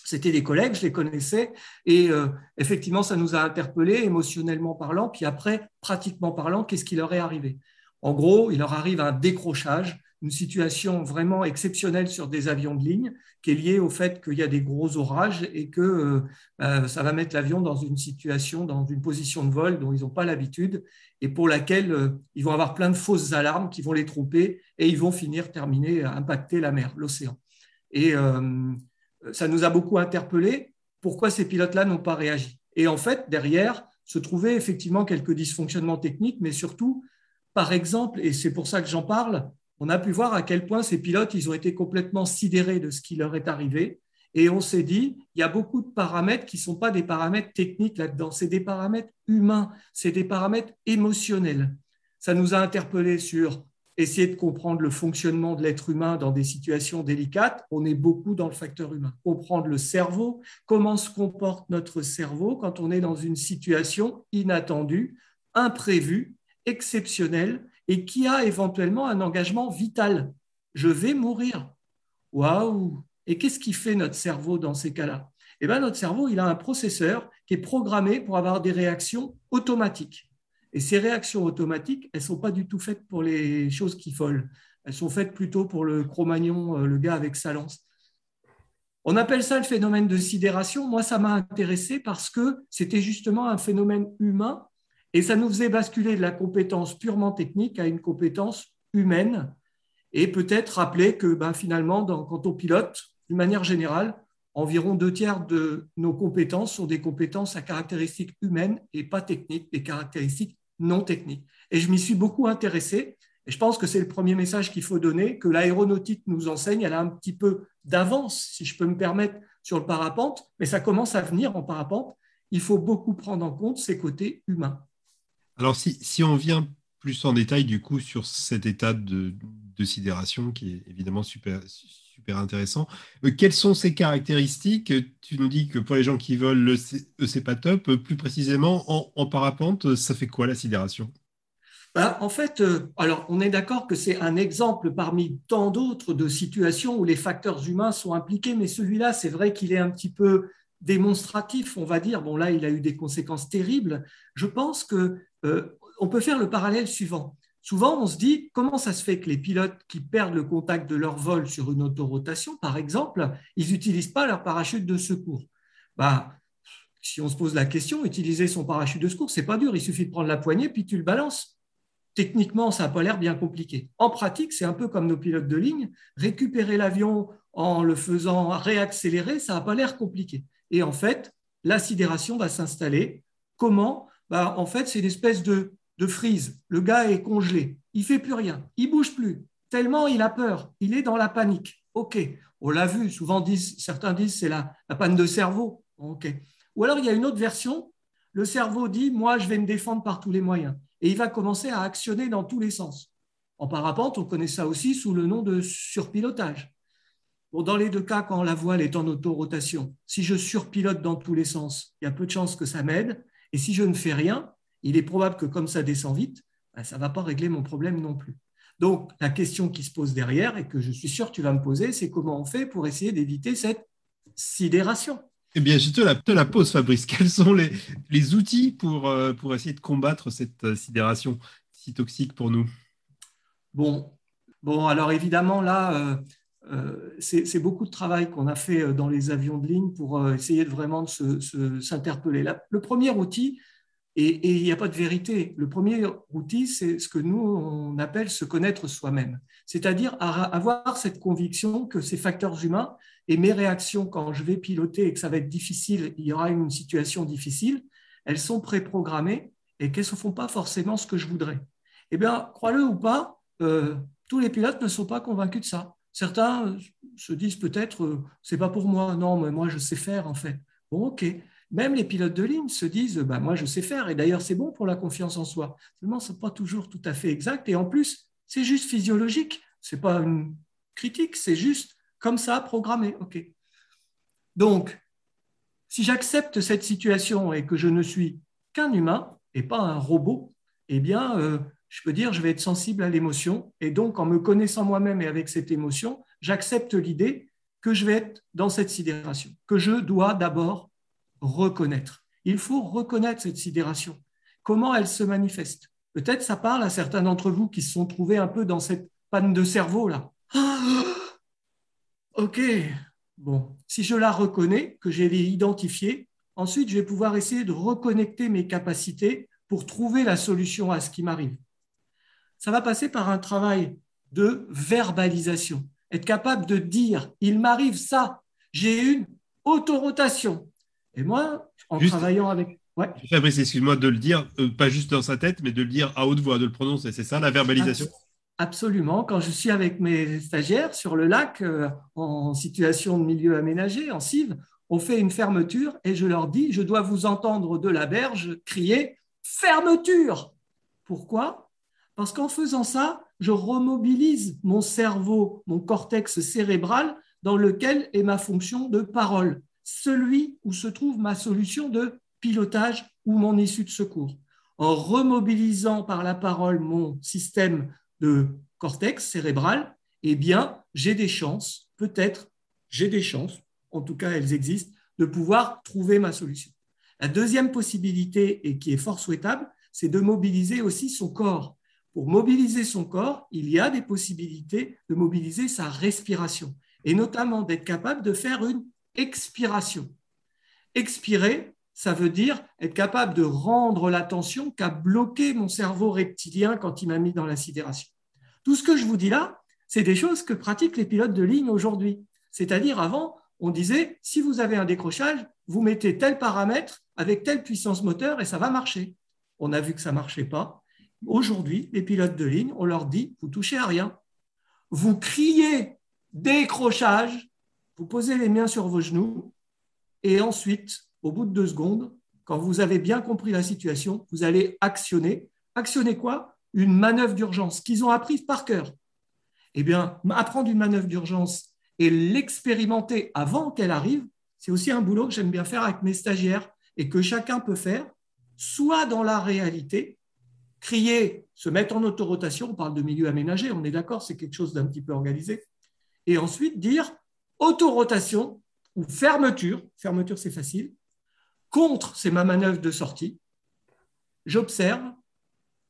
C'était des collègues, je les connaissais, et euh, effectivement, ça nous a interpellés émotionnellement parlant, puis après, pratiquement parlant, qu'est-ce qui leur est arrivé? En gros, il leur arrive un décrochage, une situation vraiment exceptionnelle sur des avions de ligne, qui est liée au fait qu'il y a des gros orages et que euh, euh, ça va mettre l'avion dans une situation, dans une position de vol dont ils n'ont pas l'habitude, et pour laquelle ils vont avoir plein de fausses alarmes qui vont les tromper, et ils vont finir, terminer, impacter la mer, l'océan. Et ça nous a beaucoup interpellés. Pourquoi ces pilotes-là n'ont pas réagi Et en fait, derrière, se trouvaient effectivement quelques dysfonctionnements techniques, mais surtout, par exemple, et c'est pour ça que j'en parle, on a pu voir à quel point ces pilotes, ils ont été complètement sidérés de ce qui leur est arrivé. Et on s'est dit, il y a beaucoup de paramètres qui ne sont pas des paramètres techniques là-dedans, c'est des paramètres humains, c'est des paramètres émotionnels. Ça nous a interpellés sur essayer de comprendre le fonctionnement de l'être humain dans des situations délicates, on est beaucoup dans le facteur humain. Comprendre le cerveau, comment se comporte notre cerveau quand on est dans une situation inattendue, imprévue, exceptionnelle et qui a éventuellement un engagement vital. Je vais mourir. Waouh Et qu'est-ce qui fait notre cerveau dans ces cas-là? Eh bien, notre cerveau, il a un processeur qui est programmé pour avoir des réactions automatiques. Et ces réactions automatiques, elles ne sont pas du tout faites pour les choses qui volent. Elles sont faites plutôt pour le Cro-Magnon, euh, le gars avec sa lance. On appelle ça le phénomène de sidération. Moi, ça m'a intéressé parce que c'était justement un phénomène humain et ça nous faisait basculer de la compétence purement technique à une compétence humaine et peut-être rappeler que ben, finalement, quand on pilote, d'une manière générale, environ deux tiers de nos compétences sont des compétences à caractéristiques humaines et pas techniques, des caractéristiques non techniques. Et je m'y suis beaucoup intéressé. Et je pense que c'est le premier message qu'il faut donner, que l'aéronautique nous enseigne. Elle a un petit peu d'avance, si je peux me permettre, sur le parapente, mais ça commence à venir en parapente. Il faut beaucoup prendre en compte ces côtés humains. Alors, si, si on vient plus en détail, du coup, sur cet état de, de sidération qui est évidemment super, intéressant. Euh, quelles sont ces caractéristiques? Tu nous dis que pour les gens qui veulent le c'est top. Plus précisément, en, parapente, ça fait quoi la sidération? Ben, en fait, euh, alors on est d'accord que c'est un exemple parmi tant d'autres de situations où les facteurs humains sont impliqués, mais celui-là, c'est vrai qu'il est un petit peu démonstratif, on va dire. Bon, là, il a eu des conséquences terribles. Je pense que euh, on peut faire le parallèle suivant. Souvent, on se dit comment ça se fait que les pilotes qui perdent le contact de leur vol sur une autorotation, par exemple, ils n'utilisent pas leur parachute de secours? Bah, Si on se pose la question, utiliser son parachute de secours, c'est pas dur, il suffit de prendre la poignée puis tu le balances. Techniquement, ça n'a pas l'air bien compliqué. En pratique, c'est un peu comme nos pilotes de ligne. Récupérer l'avion en le faisant réaccélérer, ça n'a pas l'air compliqué. Et en fait, la sidération va s'installer. Comment? Bah, En fait, c'est une espèce de de freeze. Le gars est congelé. Il fait plus rien. Il bouge plus. Tellement il a peur. Il est dans la panique. OK. On l'a vu. Souvent, disent, certains disent c'est la, panne de cerveau. OK. Ou alors, il y a une autre version. Le cerveau dit Moi, je vais me défendre par tous les moyens. Et il va commencer à actionner dans tous les sens. En parapente, on connaît ça aussi sous le nom de surpilotage. Dans les deux cas, quand la voile est en autorotation, si je surpilote dans tous les sens, il y a peu de chances que ça m'aide. Et si je ne fais rien, il est probable que comme ça descend vite, ben, ça ne va pas régler mon problème non plus. Donc, la question qui se pose derrière, et que je suis sûr que tu vas me poser, c'est comment on fait pour essayer d'éviter cette sidération eh bien, je te la, te la pose, Fabrice. Quels sont les, les outils pour, euh, pour essayer de combattre cette euh, sidération si toxique pour nous? Bon, bon alors évidemment, là, euh, c'est beaucoup de travail qu'on a fait dans les avions de ligne pour essayer de vraiment s'interpeller. Le premier outil, et, il n'y a pas de vérité. Le premier outil, c'est ce que nous, on appelle se connaître soi-même. C'est-à-dire avoir cette conviction que ces facteurs humains et mes réactions quand je vais piloter et que ça va être difficile, il y aura une situation difficile, elles sont préprogrammées et qu'elles ne font pas forcément ce que je voudrais. Eh bien, crois-le ou pas, euh, tous les pilotes ne sont pas convaincus de ça. Certains se disent peut-être, euh, c'est pas pour moi, non, mais moi je sais faire en fait. Bon, ok même les pilotes de ligne se disent bah, Moi, je sais faire. Et d'ailleurs, c'est bon pour la confiance en soi. Seulement, ce n'est pas toujours tout à fait exact. Et en plus, c'est juste physiologique. Ce n'est pas une critique, c'est juste comme ça, programmé. Donc, si j'accepte cette situation et que je ne suis qu'un humain et pas un robot, eh bien, euh, je peux dire je vais être sensible à l'émotion. Et donc, en me connaissant moi-même et avec cette émotion, j'accepte l'idée que je vais être dans cette sidération, que je dois d'abord reconnaître. Il faut reconnaître cette sidération. Comment elle se manifeste? Peut-être ça parle à certains d'entre vous qui se sont trouvés un peu dans cette panne de cerveau là. ok, bon, si je la reconnais, que j'ai identifiée, ensuite je vais pouvoir essayer de reconnecter mes capacités pour trouver la solution à ce qui m'arrive. Ça va passer par un travail de verbalisation, être capable de dire, il m'arrive ça, j'ai une autorotation, et moi, en travaillant avec. Ouais. Fabrice, excuse-moi de le dire, euh, pas juste dans sa tête, mais de le dire à haute voix, de le prononcer. C'est ça la verbalisation? Absolument. Quand je suis avec mes stagiaires sur le lac, euh, en situation de milieu aménagé, en cive, on fait une fermeture et je leur dis je dois vous entendre de la berge crier fermeture. Pourquoi? Parce qu'en faisant ça, je remobilise mon cerveau, mon cortex cérébral, dans lequel est ma fonction de parole celui où se trouve ma solution de pilotage ou mon issue de secours. En remobilisant par la parole mon système de cortex cérébral, eh bien, j'ai des chances, peut-être, j'ai des chances, en tout cas elles existent, de pouvoir trouver ma solution. La deuxième possibilité, et qui est fort souhaitable, c'est de mobiliser aussi son corps. Pour mobiliser son corps, il y a des possibilités de mobiliser sa respiration, et notamment d'être capable de faire une expiration. Expirer, ça veut dire être capable de rendre l'attention qu'a bloqué mon cerveau reptilien quand il m'a mis dans la sidération. Tout ce que je vous dis là, c'est des choses que pratiquent les pilotes de ligne aujourd'hui. C'est-à-dire avant, on disait, si vous avez un décrochage, vous mettez tel paramètre avec telle puissance moteur et ça va marcher. On a vu que ça ne marchait pas. Aujourd'hui, les pilotes de ligne, on leur dit, vous touchez à rien. Vous criez décrochage, vous posez les mains sur vos genoux et ensuite, au bout de deux secondes, quand vous avez bien compris la situation, vous allez actionner. Actionner quoi? Une manœuvre d'urgence qu'ils ont apprise par cœur. Eh bien, apprendre une manœuvre d'urgence et l'expérimenter avant qu'elle arrive, c'est aussi un boulot que j'aime bien faire avec mes stagiaires et que chacun peut faire, soit dans la réalité, crier, se mettre en autorotation, on parle de milieu aménagé, on est d'accord, c'est quelque chose d'un petit peu organisé, et ensuite dire autorotation ou fermeture, fermeture c'est facile, contre, c'est ma manœuvre de sortie, j'observe,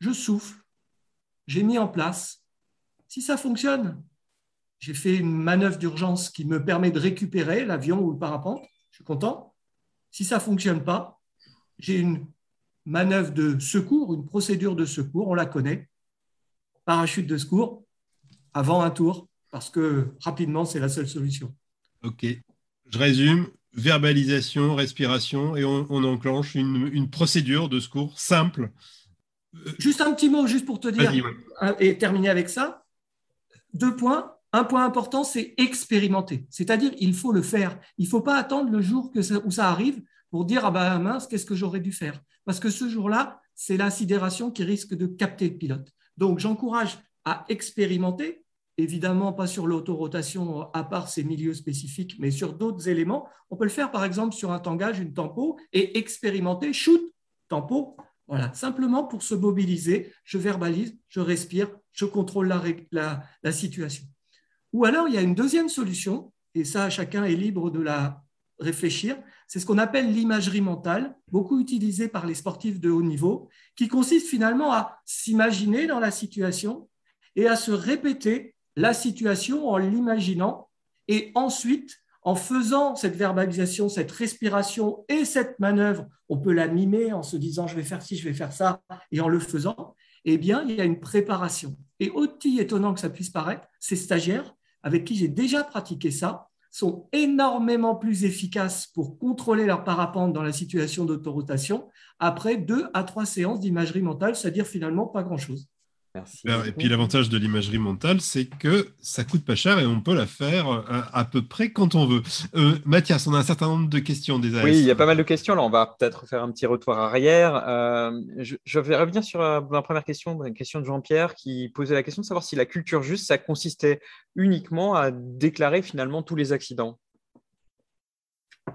je souffle, j'ai mis en place, si ça fonctionne, j'ai fait une manœuvre d'urgence qui me permet de récupérer l'avion ou le parapente. Je suis content. Si ça ne fonctionne pas, j'ai une manœuvre de secours, une procédure de secours, on la connaît. Parachute de secours avant un tour, parce que rapidement, c'est la seule solution. OK. Je résume verbalisation, respiration, et on, enclenche une, procédure de secours simple. Juste un petit mot, juste pour te dire, et terminer avec ça. Deux points. Un point important, c'est expérimenter. C'est-à-dire, il faut le faire. Il ne faut pas attendre le jour où ça arrive pour dire, ah ben mince, qu'est-ce que j'aurais dû faire? Parce que ce jour-là, c'est la sidération qui risque de capter le pilote. Donc, j'encourage à expérimenter, évidemment pas sur l'autorotation à part ces milieux spécifiques, mais sur d'autres éléments. On peut le faire par exemple sur un tangage, une tempo, et expérimenter, shoot, tempo. Voilà, simplement pour se mobiliser, je verbalise, je respire, je contrôle la situation. Ou alors, il y a une deuxième solution, et ça, chacun est libre de la réfléchir, c'est ce qu'on appelle l'imagerie mentale, beaucoup utilisée par les sportifs de haut niveau, qui consiste finalement à s'imaginer dans la situation et à se répéter la situation en l'imaginant, et ensuite, en faisant cette verbalisation, cette respiration et cette manœuvre, on peut la mimer en se disant je vais faire ci, je vais faire ça, et en le faisant, eh bien, il y a une préparation. Et aussi étonnant que ça puisse paraître, ces stagiaires avec qui j'ai déjà pratiqué ça sont énormément plus efficaces pour contrôler leur parapente dans la situation d'autorotation après deux à trois séances d'imagerie mentale, c'est-à-dire finalement pas grand-chose. Et puis l'avantage de l'imagerie mentale, c'est que ça coûte pas cher et on peut la faire euh, à, peu près quand on veut. Euh, Mathias, on a un certain nombre de questions des Oui, il y a pas mal de questions. Alors on va peut-être faire un petit retour arrière. Euh, je, vais revenir sur ma première question, une question de Jean-Pierre qui posait la question de savoir si la culture juste, ça consistait uniquement à déclarer finalement tous les accidents.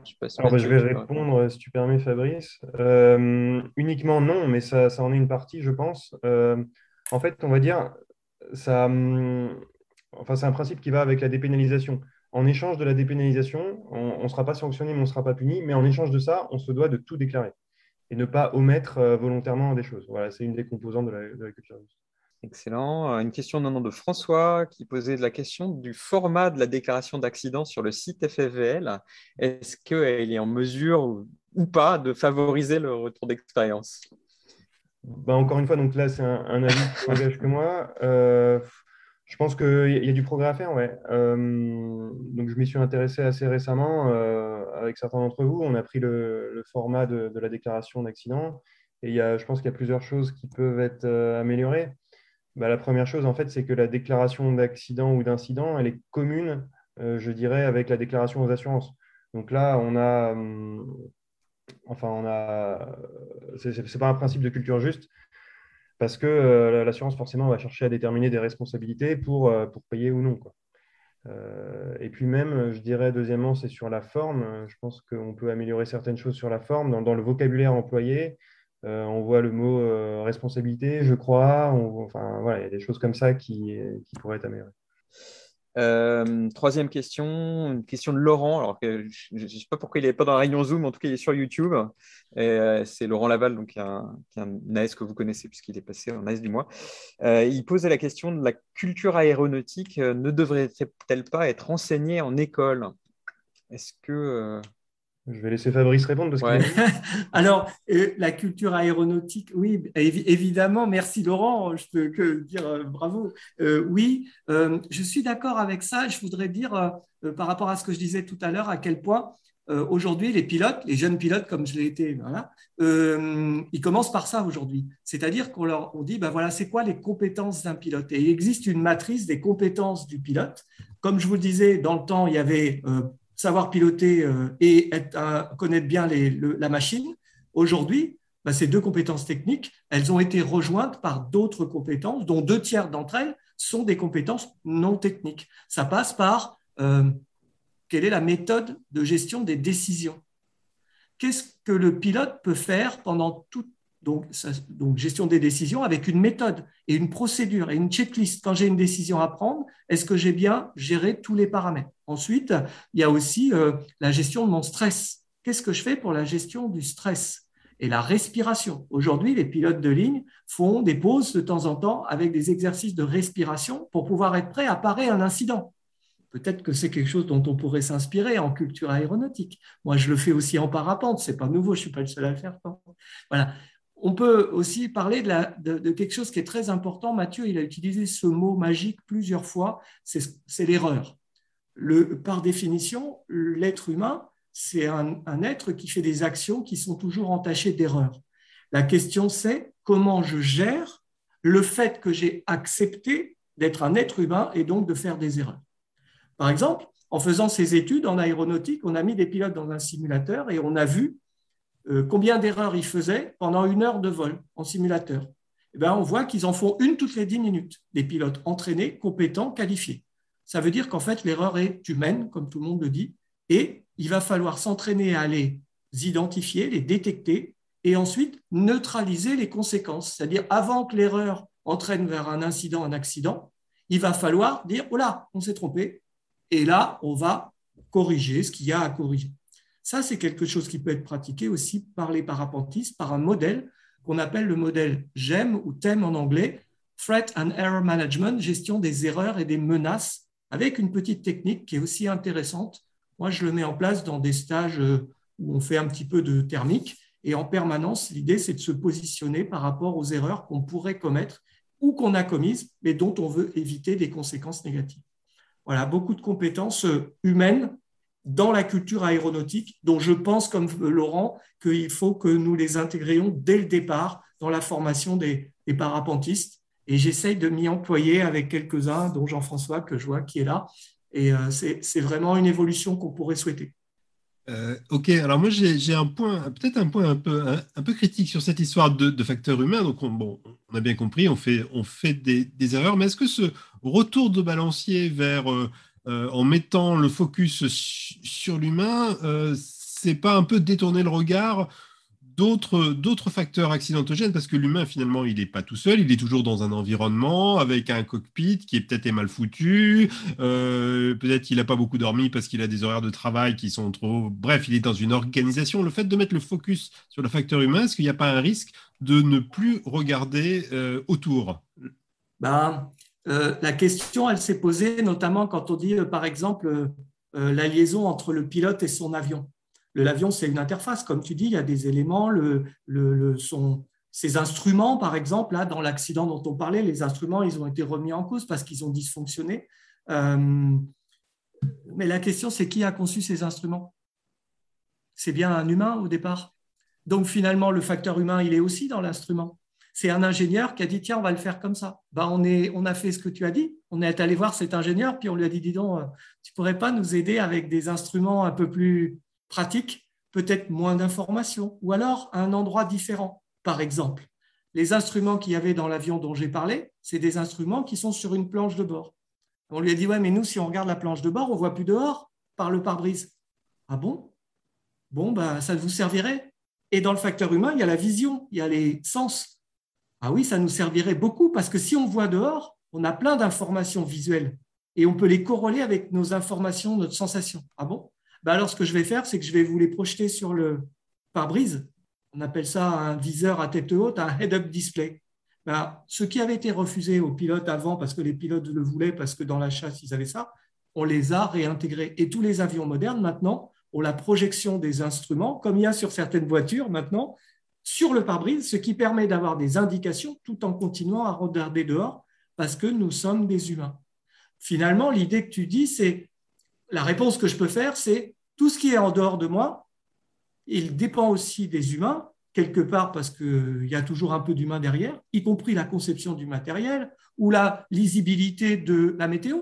Je, Alors, bah, je vais répondre, si tu permets, Fabrice. uniquement non, mais ça, ça, en est une partie, je pense en fait, on va dire, ça, hum, c'est un principe qui va avec la dépénalisation. En échange de la dépénalisation, on ne sera pas sanctionné, mais on ne sera pas puni. Mais en échange de ça, on se doit de tout déclarer et ne pas omettre euh, volontairement des choses. Voilà, c'est une des composantes de la, culture Excellent. Euh, une question nom de François qui posait la question du format de la déclaration d'accident sur le site FFVL. Est-ce qu'elle est en mesure ou pas de favoriser le retour d'expérience? Bah, encore une fois, donc là, c'est un, avis qui engage que moi. Euh, je pense qu'il y a du progrès à faire, ouais. Euh, donc, je m'y suis intéressé assez récemment euh, avec certains d'entre vous. On a pris le, format de, la déclaration d'accident et y a, je pense qu'il y a plusieurs choses qui peuvent être améliorées. Bah, la première chose, en fait, c'est que la déclaration d'accident ou d'incident, elle est commune, je dirais, avec la déclaration aux assurances. Donc là, on a, hum, Enfin, on a. C'est pas un principe de culture juste parce que euh, l'assurance forcément va chercher à déterminer des responsabilités pour, euh, payer ou non. Euh, et puis même, je dirais, deuxièmement, c'est sur la forme. Je pense qu'on peut améliorer certaines choses sur la forme. Dans, le vocabulaire employé, on voit le mot responsabilité, je crois. enfin, voilà, il y a des choses comme ça qui pourraient être améliorées. Euh, troisième question, une question de Laurent. Alors que je ne sais pas pourquoi il n'est pas dans la réunion Zoom, en tout cas il est sur YouTube. Euh, c'est Laurent Laval, donc qui est un, que vous connaissez puisqu'il est passé en AS du mois. Euh, il posait la question de la culture aéronautique ne devrait-elle pas être enseignée en école? Est-ce que je vais laisser Fabrice répondre. Alors, euh, la culture aéronautique, oui, évidemment. Merci Laurent, je peux que dire euh, bravo. Euh, oui, je suis d'accord avec ça. Je voudrais dire, par rapport à ce que je disais tout à l'heure, à quel point aujourd'hui les pilotes, les jeunes pilotes comme je l'ai été, voilà, ils commencent par ça aujourd'hui. C'est-à-dire qu'on leur on dit, ben voilà, c'est quoi les compétences d'un pilote? Et il existe une matrice des compétences du pilote. Comme je vous le disais, dans le temps, il y avait savoir piloter euh, et connaître bien la machine. Aujourd'hui, bah, ces deux compétences techniques, elles ont été rejointes par d'autres compétences, dont deux tiers d'entre elles sont des compétences non techniques. Ça passe par euh, quelle est la méthode de gestion des décisions? Qu'est-ce que le pilote peut faire pendant toute donc, gestion des décisions avec une méthode et une procédure et une checklist. Quand j'ai une décision à prendre, est-ce que j'ai bien géré tous les paramètres? Ensuite, il y a aussi euh, la gestion de mon stress. Qu'est-ce que je fais pour la gestion du stress et la respiration? Aujourd'hui, les pilotes de ligne font des pauses de temps en temps avec des exercices de respiration pour pouvoir être prêts à parer un incident. Peut-être que c'est quelque chose dont on pourrait s'inspirer en culture aéronautique. Moi, je le fais aussi en parapente. C'est pas nouveau. Je suis pas le seul à le faire. Voilà on peut aussi parler de, quelque chose qui est très important. Mathieu, il a utilisé ce mot magique plusieurs fois, c'est l'erreur. par définition, l'être humain, c'est un, être qui fait des actions qui sont toujours entachées d'erreurs. La question, c'est comment je gère le fait que j'ai accepté d'être un être humain et donc de faire des erreurs. Par exemple, en faisant ces études en aéronautique, on a mis des pilotes dans un simulateur et on a vu euh, combien d'erreurs ils faisaient pendant une heure de vol en simulateur? Eh bien, on voit qu'ils en font une toutes les dix minutes, des pilotes entraînés, compétents, qualifiés. Ça veut dire qu'en fait, l'erreur est humaine, comme tout le monde le dit, et il va falloir s'entraîner à les identifier, les détecter, et ensuite neutraliser les conséquences. C'est-à-dire, avant que l'erreur entraîne vers un incident, un accident, il va falloir dire, oh là, on s'est trompé, et là, on va corriger ce qu'il y a à corriger. Ça, c'est quelque chose qui peut être pratiqué aussi par les parapentistes, par un modèle qu'on appelle le modèle GEM ou TEM en anglais, Threat and Error Management, gestion des erreurs et des menaces, avec une petite technique qui est aussi intéressante. Moi, je le mets en place dans des stages euh, où on fait un petit peu de thermique. Et en permanence, l'idée, c'est de se positionner par rapport aux erreurs qu'on pourrait commettre ou qu'on a commises, mais dont on veut éviter des conséquences négatives. Voilà, beaucoup de compétences euh, humaines dans la culture aéronautique, dont je pense, comme Laurent, qu'il faut que nous les intégrions dès le départ dans la formation des, parapentistes. Et j'essaye de m'y employer avec quelques-uns, dont Jean-François, que je vois qui est là. Et euh, c'est vraiment une évolution qu'on pourrait souhaiter. Euh, ok, alors moi j'ai un point, peut-être un point un peu, un, peu critique sur cette histoire de, de facteur humain. Donc on, bon, on a bien compris, on fait, on fait des, des erreurs, mais est-ce que ce retour de balancier vers euh, euh, en mettant le focus sur l'humain, euh, c'est pas un peu détourner le regard d'autres facteurs accidentogènes parce que l'humain finalement il n'est pas tout seul, il est toujours dans un environnement avec un cockpit qui est peut-être mal foutu, euh, peut-être il n'a pas beaucoup dormi parce qu'il a des horaires de travail qui sont trop, bref il est dans une organisation. Le fait de mettre le focus sur le facteur humain, est-ce qu'il n'y a pas un risque de ne plus regarder autour? Bah, euh, la question, elle s'est posée notamment quand on dit, euh, par exemple, euh, la liaison entre le pilote et son avion. L'avion, c'est une interface, comme tu dis, il y a des éléments, le, instruments, par exemple, là, dans l'accident dont on parlait, les instruments, ils ont été remis en cause parce qu'ils ont dysfonctionné. mais la question, c'est qui a conçu ces instruments? C'est bien un humain au départ? Donc finalement, le facteur humain, il est aussi dans l'instrument? C'est un ingénieur qui a dit tiens, on va le faire comme ça. Bah, on, est, on a fait ce que tu as dit. On est allé voir cet ingénieur, puis on lui a dit dis donc, euh, tu pourrais pas nous aider avec des instruments un peu plus pratiques, peut-être moins d'informations, ou alors à un endroit différent. Par exemple, les instruments qu'il y avait dans l'avion dont j'ai parlé, c'est des instruments qui sont sur une planche de bord. On lui a dit ouais, mais nous, si on regarde la planche de bord, on voit plus dehors par le pare-brise. Ah bon? Bon, bah, ça vous servirait. Et dans le facteur humain, il y a la vision, il y a les sens. Ah oui, ça nous servirait beaucoup parce que si on voit dehors, on a plein d'informations visuelles et on peut les corroler avec nos informations, notre sensation. Ah bon? Ben Alors, ce que je vais faire, c'est que je vais vous les projeter sur le pare-brise. On appelle ça un viseur à tête haute, un head-up display. Ben, ce qui avait été refusé aux pilotes avant, parce que les pilotes le voulaient, parce que dans la chasse, ils avaient ça, on les a réintégrés. Et tous les avions modernes, maintenant, ont la projection des instruments, comme il y a sur certaines voitures maintenant, sur le pare-brise, ce qui permet d'avoir des indications tout en continuant à regarder dehors, parce que nous sommes des humains. Finalement, l'idée que tu dis, c'est la réponse que je peux faire, c'est tout ce qui est en dehors de moi, il dépend aussi des humains, quelque part parce qu'il y a toujours un peu d'humain derrière, y compris la conception du matériel ou la lisibilité de la météo.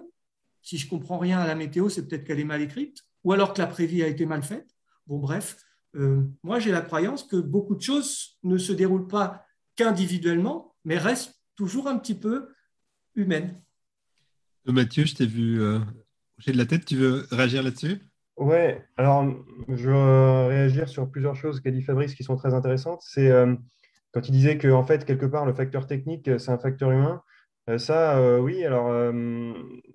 Si je comprends rien à la météo, c'est peut-être qu'elle est mal écrite, ou alors que la prévie a été mal faite. Bon, bref, euh, moi j'ai la croyance que beaucoup de choses ne se déroulent pas qu'individuellement, mais restent toujours un petit peu humaines. Euh, Mathieu, je t'ai vu euh, de la tête, tu veux réagir là-dessus? Ouais, alors je veux réagir sur plusieurs choses qu'a dit Fabrice qui sont très intéressantes. C'est euh, quand il disait que en fait quelque part le facteur technique c'est un facteur humain. Ça, euh, oui, alors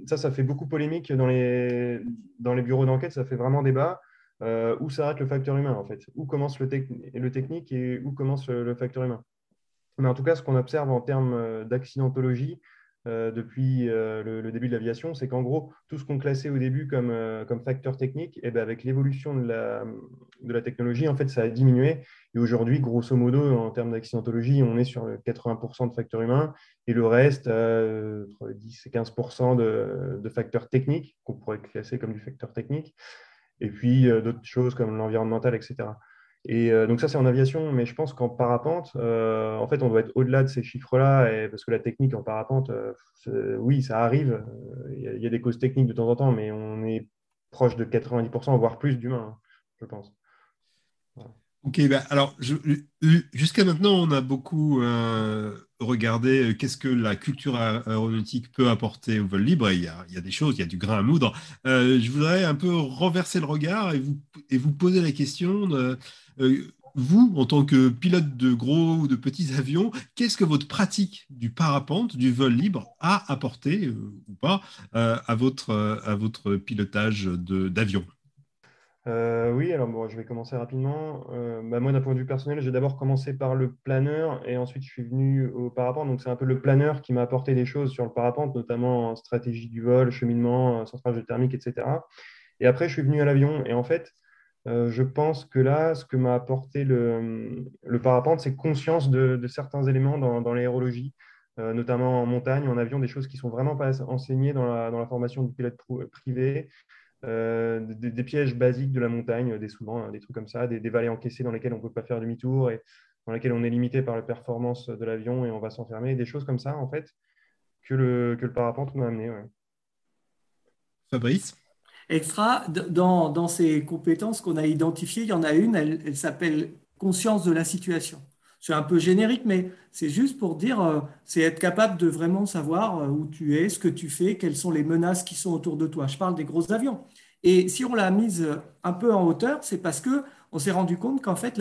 ça, ça fait beaucoup polémique dans les, dans les bureaux d'enquête, ça fait vraiment débat. Où s'arrête le facteur humain en fait Où commence le, le technique et où commence le facteur humain Mais en tout cas, ce qu'on observe en termes d'accidentologie, euh, depuis euh, le, début de l'aviation, c'est qu'en gros, tout ce qu'on classait au début comme, euh, comme facteur technique, eh ben avec l'évolution de la, de la technologie, en fait, ça a diminué. Et aujourd'hui, grosso modo, en termes d'accidentologie, on est sur 80% de facteurs humains et le reste, entre 10 et 15% de, de facteurs techniques, qu'on pourrait classer comme du facteur technique. Et puis d'autres choses comme l'environnemental, etc. Et euh, donc ça, c'est en aviation, mais je pense qu'en parapente, euh, en fait, on doit être au-delà de ces chiffres-là, parce que la technique en parapente, euh, oui, ça arrive. Il y, a des causes techniques de temps en temps, mais on est proche de 90%, voire plus d'humains, hein, je pense. Ok, bah, alors jusqu'à maintenant, on a beaucoup regardé qu'est-ce que la culture aéronautique peut apporter au vol libre. il, y a, des choses, il y a du grain à moudre. je voudrais un peu renverser le regard et vous, poser la question euh, vous, en tant que pilote de gros ou de petits avions, qu'est-ce que votre pratique du parapente, du vol libre, a apporté euh, ou pas euh, à votre pilotage d'avion? Oui, alors bon, je vais commencer rapidement. Bah, moi, d'un point de vue personnel, j'ai d'abord commencé par le planeur et ensuite je suis venu au parapente. Donc, c'est un peu le planeur qui m'a apporté des choses sur le parapente, notamment en stratégie du vol, cheminement, centrage de thermique, etc. Et après, je suis venu à l'avion. Et en fait, euh, je pense que là, ce que m'a apporté le, parapente, c'est conscience de, certains éléments dans, l'aérologie, euh, notamment en montagne, en avion, des choses qui ne sont vraiment pas enseignées dans la, formation du pilote privé, euh, des, pièges basiques de la montagne, des souvent, hein, des trucs comme ça, des, vallées encaissées dans lesquelles on ne peut pas faire demi-tour et dans lesquelles on est limité par la performance de l'avion et on va s'enfermer, des choses comme ça, en fait, que le, que le parapente m'a amené. Fabrice? Extra, dans, dans ces compétences qu'on a identifiées, il y en a une, elle, s'appelle conscience de la situation. C'est un peu générique, mais c'est juste pour dire, euh, c'est être capable de vraiment savoir euh, où tu es, ce que tu fais, quelles sont les menaces qui sont autour de toi. Je parle des gros avions. Et si on l'a mise un peu en hauteur, c'est parce que on s'est rendu compte qu'en fait,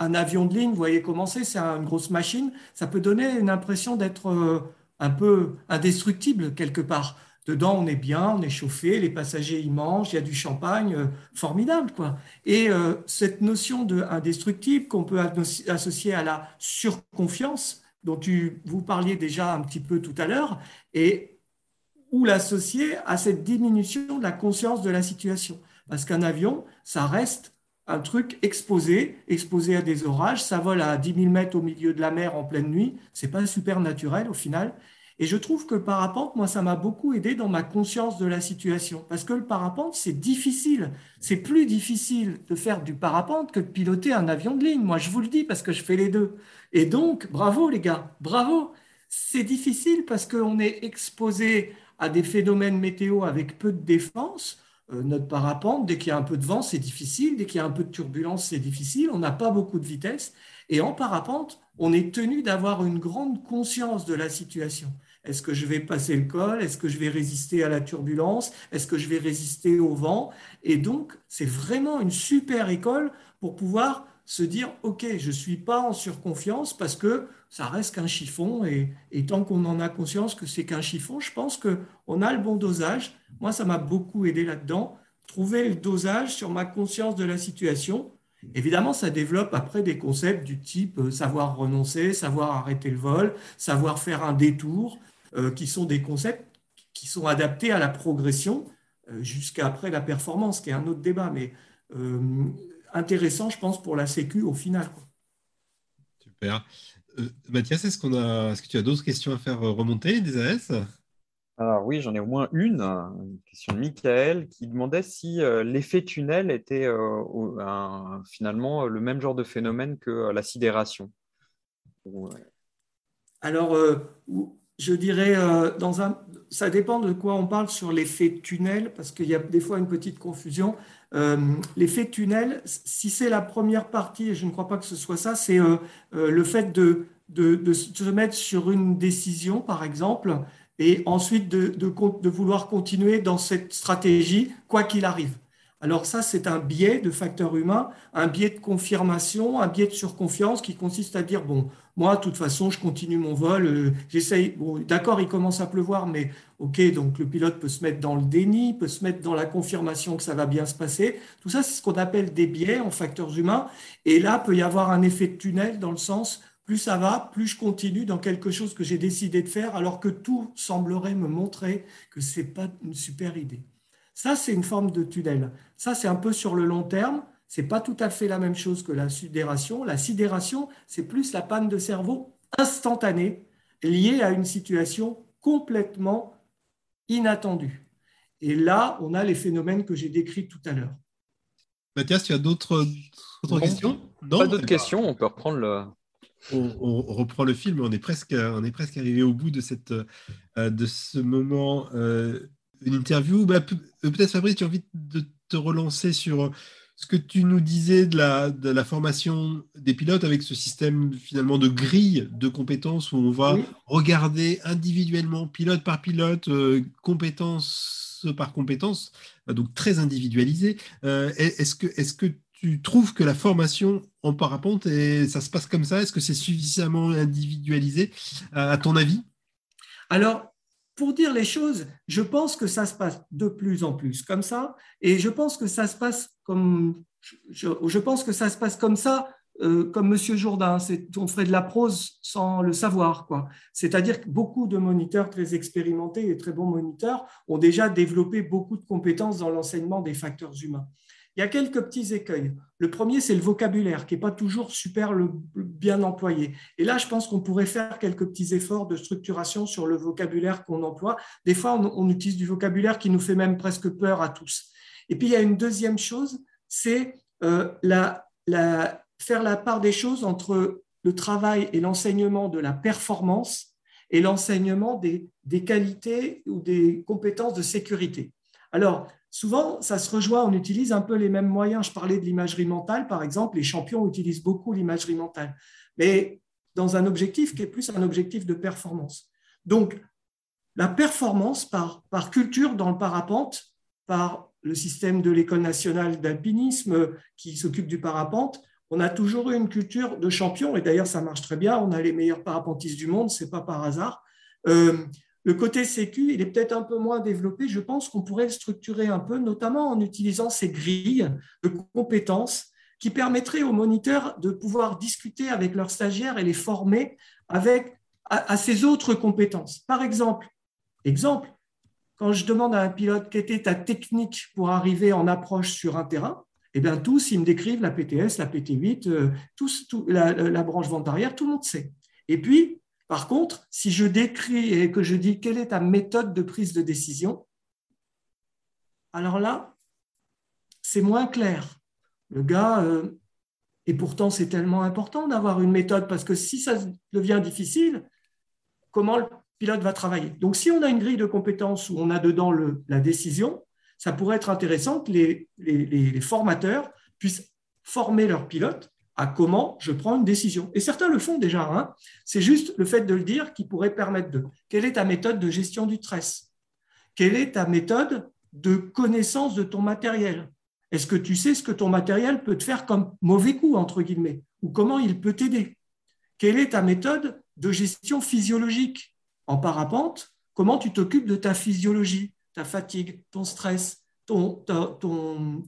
un avion de ligne, vous voyez comment c'est, c'est une grosse machine, ça peut donner une impression d'être euh, un peu indestructible quelque part. Dedans, on est bien, on est chauffé, les passagers y mangent, il y a du champagne, euh, formidable. quoi. Et euh, cette notion d'indestructible qu'on peut associer à la surconfiance, dont tu, vous parliez déjà un petit peu tout à l'heure, et ou l'associer à cette diminution de la conscience de la situation. Parce qu'un avion, ça reste un truc exposé, exposé à des orages, ça vole à 10 000 mètres au milieu de la mer en pleine nuit, c'est pas super naturel au final, et je trouve que le parapente, moi, ça m'a beaucoup aidé dans ma conscience de la situation. Parce que le parapente, c'est difficile. C'est plus difficile de faire du parapente que de piloter un avion de ligne. Moi, je vous le dis parce que je fais les deux. Et donc, bravo les gars, bravo. C'est difficile parce qu'on est exposé à des phénomènes météo avec peu de défense. Euh, notre parapente, dès qu'il y a un peu de vent, c'est difficile. Dès qu'il y a un peu de turbulence, c'est difficile. On n'a pas beaucoup de vitesse. Et en parapente, on est tenu d'avoir une grande conscience de la situation. Est-ce que je vais passer le col? Est-ce que je vais résister à la turbulence? Est-ce que je vais résister au vent? Et donc, c'est vraiment une super école pour pouvoir se dire, OK, je ne suis pas en surconfiance parce que ça reste qu'un chiffon. Et, tant qu'on en a conscience que c'est qu'un chiffon, je pense qu'on a le bon dosage. Moi, ça m'a beaucoup aidé là-dedans. Trouver le dosage sur ma conscience de la situation. Évidemment, ça développe après des concepts du type euh, savoir renoncer, savoir arrêter le vol, savoir faire un détour, euh, qui sont des concepts qui sont adaptés à la progression jusqu'à après la performance, qui est un autre débat, mais intéressant, je pense, pour la Sécu au final. Super. Mathias, est-ce, qu'on a, est-ce que tu as d'autres questions à faire remonter des AS alors oui, j'en ai au moins une, une question de Michael qui demandait si euh, l'effet tunnel était euh, finalement le même genre de phénomène que euh, la sidération. Alors, je dirais, dans un, ça dépend de quoi on parle sur l'effet tunnel, parce qu'il y a des fois une petite confusion. L'effet tunnel, si c'est la première partie, et je ne crois pas que ce soit ça, c'est le fait de, se mettre sur une décision, par exemple, et ensuite de, vouloir continuer dans cette stratégie, quoi qu'il arrive. Alors ça, c'est un biais de facteur humain, un biais de confirmation, un biais de surconfiance qui consiste à dire, bon, moi, de toute façon, je continue mon vol, euh, j'essaye, bon, d'accord, il commence à pleuvoir, mais ok, donc le pilote peut se mettre dans le déni, peut se mettre dans la confirmation que ça va bien se passer. Tout ça, c'est ce qu'on appelle des biais en facteurs humains. Et là, peut y avoir un effet de tunnel dans le sens plus ça va, plus je continue dans quelque chose que j'ai décidé de faire, alors que tout semblerait me montrer que ce n'est pas une super idée. Ça, c'est une forme de tunnel. Ça, c'est un peu sur le long terme. Ce n'est pas tout à fait la même chose que la sidération. La sidération, c'est plus la panne de cerveau instantanée liée à une situation complètement inattendue. Et là, on a les phénomènes que j'ai décrits tout à l'heure. Mathias, tu as d'autres questions non Pas d'autres questions, on peut reprendre le, on, reprend le film, on est presque, on est presque arrivé au bout de, cette, euh, de ce moment. Euh, une interview, bah, peut-être Fabrice, tu as envie de te relancer sur ce que tu nous disais de la, de la formation des pilotes avec ce système finalement de grille de compétences où on va regarder individuellement, pilote par pilote, euh, compétence par compétence, donc très individualisé. est-ce que, est-ce que tu trouves que la formation en parapente, et ça se passe comme ça? Est-ce que c'est suffisamment individualisé, à ton avis? Alors, pour dire les choses, je pense que ça se passe de plus en plus comme ça, et je pense que ça se passe comme je, pense que ça se passe comme ça, euh, comme Monsieur Jourdain. On ferait de la prose sans le savoir, quoi. C'est-à-dire que beaucoup de moniteurs très expérimentés et très bons moniteurs ont déjà développé beaucoup de compétences dans l'enseignement des facteurs humains. Il y a quelques petits écueils. Le premier, c'est le vocabulaire, qui n'est pas toujours super bien employé. Et là, je pense qu'on pourrait faire quelques petits efforts de structuration sur le vocabulaire qu'on emploie. Des fois, on, utilise du vocabulaire qui nous fait même presque peur à tous. Et puis, il y a une deuxième chose, c'est euh, faire la part des choses entre le travail et l'enseignement de la performance et l'enseignement des, des qualités ou des compétences de sécurité. Alors, souvent, ça se rejoint, on utilise un peu les mêmes moyens. Je parlais de l'imagerie mentale, par exemple, les champions utilisent beaucoup l'imagerie mentale, mais dans un objectif qui est plus un objectif de performance. Donc, la performance par, culture dans le parapente, par le système de l'École nationale d'alpinisme qui s'occupe du parapente, on a toujours eu une culture de champion, et d'ailleurs ça marche très bien, on a les meilleurs parapentistes du monde, ce n'est pas par hasard. Euh, le côté sécu, il est peut-être un peu moins développé. Je pense qu'on pourrait le structurer un peu, notamment en utilisant ces grilles de compétences qui permettraient aux moniteurs de pouvoir discuter avec leurs stagiaires et les former avec, à, ces autres compétences. Par exemple, exemple, quand je demande à un pilote quelle était ta technique pour arriver en approche sur un terrain, eh bien, tous, ils me décrivent la PTS, la PT8, euh, tous, la, la branche vente arrière, tout le monde sait. Et puis, par contre, si je décris et que je dis quelle est ta méthode de prise de décision, alors là, c'est moins clair. Le gars, euh, et pourtant c'est tellement important d'avoir une méthode, parce que si ça devient difficile, comment le pilote va travailler? Donc si on a une grille de compétences où on a dedans la décision, ça pourrait être intéressant que les formateurs puissent former leurs pilotes à comment je prends une décision. Et certains le font déjà. Hein. C'est juste le fait de le dire qui pourrait permettre de. Quelle est ta méthode de gestion du stress? Quelle est ta méthode de connaissance de ton matériel? Est-ce que tu sais ce que ton matériel peut te faire comme mauvais coup, entre guillemets, ou comment il peut t'aider? Quelle est ta méthode de gestion physiologique? En parapente, comment tu t'occupes de ta physiologie, ta fatigue, ton stress, ton,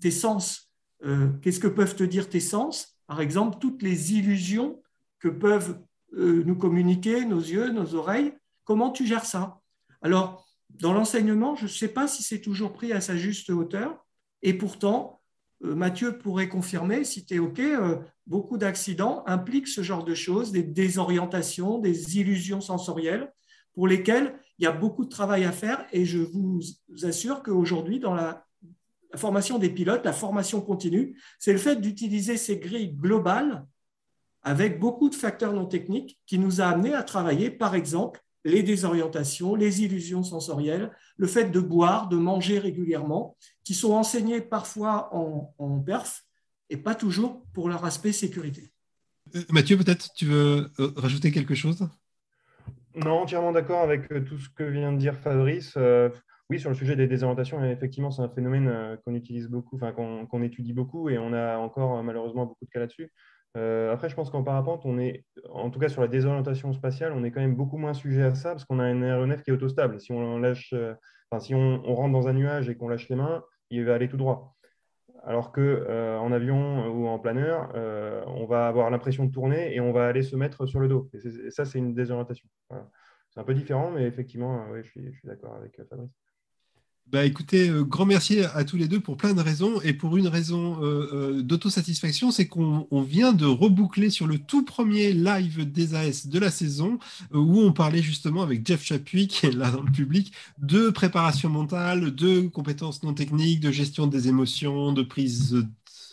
tes sens? Euh, Qu'est-ce que peuvent te dire tes sens? Par exemple, toutes les illusions que peuvent euh, nous communiquer nos yeux, nos oreilles, comment tu gères ça? Alors, dans l'enseignement, je ne sais pas si c'est toujours pris à sa juste hauteur. Et pourtant, euh, Mathieu pourrait confirmer, si tu es OK, euh, beaucoup d'accidents impliquent ce genre de choses, des désorientations, des illusions sensorielles, pour lesquelles il y a beaucoup de travail à faire. Et je vous assure qu'aujourd'hui, dans la, formation des pilotes, la formation continue, c'est le fait d'utiliser ces grilles globales avec beaucoup de facteurs non techniques qui nous a amenés à travailler, par exemple, les désorientations, les illusions sensorielles, le fait de boire, de manger régulièrement, qui sont enseignés parfois en, perf et pas toujours pour leur aspect sécurité. Euh, Mathieu, peut-être tu veux euh, rajouter quelque chose? Non, entièrement d'accord avec euh, tout ce que vient de dire Fabrice. Oui, sur le sujet des désorientations, effectivement, c'est un phénomène qu'on utilise beaucoup, enfin qu'on étudie beaucoup, et on a encore malheureusement beaucoup de cas là-dessus. Euh, après, je pense qu'en parapente, on est, en tout cas sur la désorientation spatiale, on est quand même beaucoup moins sujet à ça parce qu'on a un aéronef qui est autostable. Si on lâche, euh, si on, rentre dans un nuage et qu'on lâche les mains, il va aller tout droit. Alors que euh, en avion ou en planeur, on va avoir l'impression de tourner et on va aller se mettre sur le dos. Et, ça, c'est une désorientation. C'est un peu différent, mais effectivement, je suis d'accord avec Fabrice. Bah écoutez, euh, grand merci à tous les deux pour plein de raisons. Et pour une raison euh, euh, d'autosatisfaction, c'est qu'on vient de reboucler sur le tout premier live des AS de la saison, où on parlait justement avec Jeff Chapuis, qui est là dans le public, de préparation mentale, de compétences non techniques, de gestion des émotions, de prise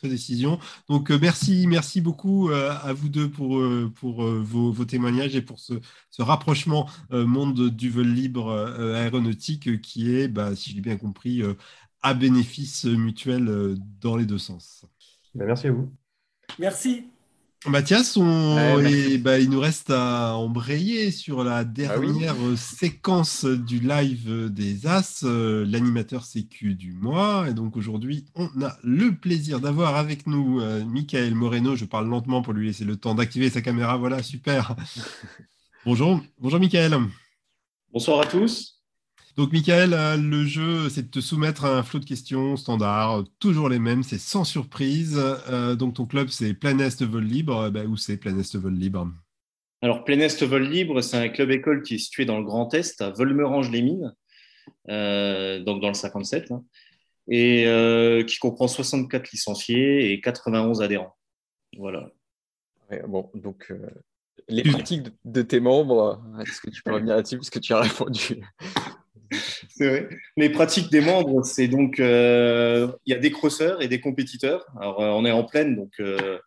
décision. Donc euh, merci, merci beaucoup euh, à vous deux pour, euh, pour vos, témoignages et pour ce, rapprochement monde du vol libre aéronautique qui est, bah, si j'ai bien compris, à bénéfice mutuel dans les deux sens. Ben, merci à vous. Merci. Mathias, bah, il nous reste à embrayer sur la ah dernière séquence du live des As, euh, l'animateur sécu du mois. Et donc aujourd'hui, on a le plaisir d'avoir avec nous euh, Michael Moreno. Je parle lentement pour lui laisser le temps d'activer sa caméra. Voilà, super. bonjour, bonjour Michael. Bonsoir à tous. Donc, Michael, euh, le jeu, c'est de te soumettre à un flot de questions standard, toujours les mêmes, c'est sans surprise. Euh, donc, ton club, c'est Planest Vol Libre. Ben, où c'est Planest Vol Libre? Alors, Planest Vol Libre, c'est un club école qui est situé dans le Grand Est, à Volmerange-les-Mines, euh, donc dans le 57, hein, et qui comprend 64 licenciés et 91 adhérents. Voilà. bon, donc les pratiques de, tes membres, est-ce que tu peux revenir là-dessus? Puisque tu as répondu Les pratiques des membres, c'est donc euh, il y a des crosseurs et des compétiteurs. Alors euh, on est en pleine, donc euh,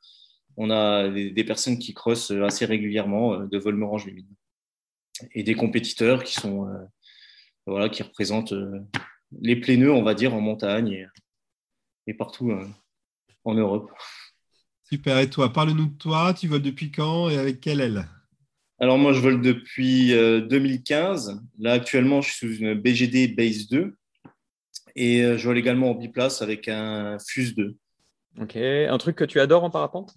on a des, personnes qui crossent assez régulièrement de Volmerange les mines et des compétiteurs qui sont voilà qui représentent les pléneux, on va dire, en montagne et, partout en Europe. Super. Et toi, parle-nous de toi. Tu voles depuis quand et avec quelle aile? Alors moi, je vole depuis 2015. Euh, Là, actuellement, je suis sous une BGD Base 2 et euh, je vole également en biplace avec un Fuse 2. Ok. Un truc que tu adores en parapente?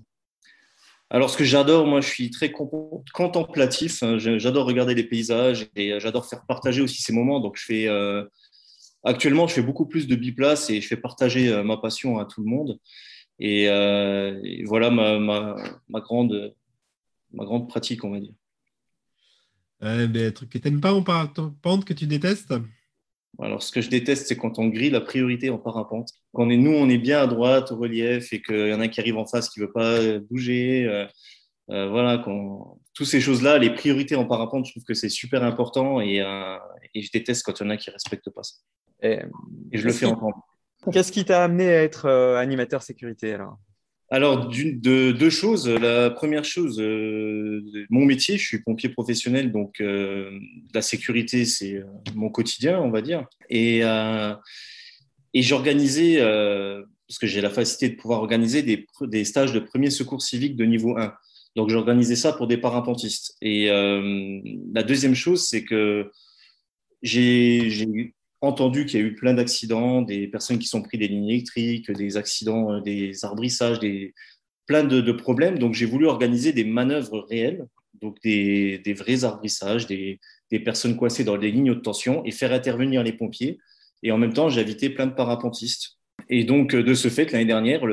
Alors, ce que j'adore, moi, je suis très contemplatif. Hein. J'adore regarder les paysages et euh, j'adore faire partager aussi ces moments. Donc, je fais actuellement, je fais beaucoup plus de biplace et je fais partager ma passion à tout le monde. Et, voilà ma, ma, grande, ma grande pratique, on va dire. Euh, ben, truc que tu n'aimes pas en parapente, que tu détestes? Alors, ce que je déteste, c'est quand on grille la priorité en parapente. Quand on est, nous, on est bien à droite, au relief, et qu'il y en a qui arrive en face qui ne veut pas bouger. Euh, euh, voilà, quand... toutes ces choses-là, les priorités en parapente, je trouve que c'est super important et, euh, et, je déteste quand il y en a qui ne respectent pas ça. Et, et je le fais entendre. Qu'est-ce qui t'a amené à être animateur sécurité alors? Alors, de, deux choses. La première chose, euh, mon métier, je suis pompier professionnel, donc euh, la sécurité, c'est euh, mon quotidien, on va dire. Et, et j'organisais, parce que j'ai la facilité de pouvoir organiser des, des, stages de premier secours civique de niveau 1. Donc, j'organisais ça pour des parapentistes. Et la deuxième chose, c'est que j'ai entendu qu'il y a eu plein d'accidents, des personnes qui sont pris des lignes électriques, des accidents, euh, des arbrissages, des, plein de, problèmes. Donc, j'ai voulu organiser des manœuvres réelles, donc des, vrais arbrissages, des, personnes coincées dans des lignes de tension et faire intervenir les pompiers. Et en même temps, j'ai invité plein de parapentistes. Et donc, de ce fait, l'année dernière,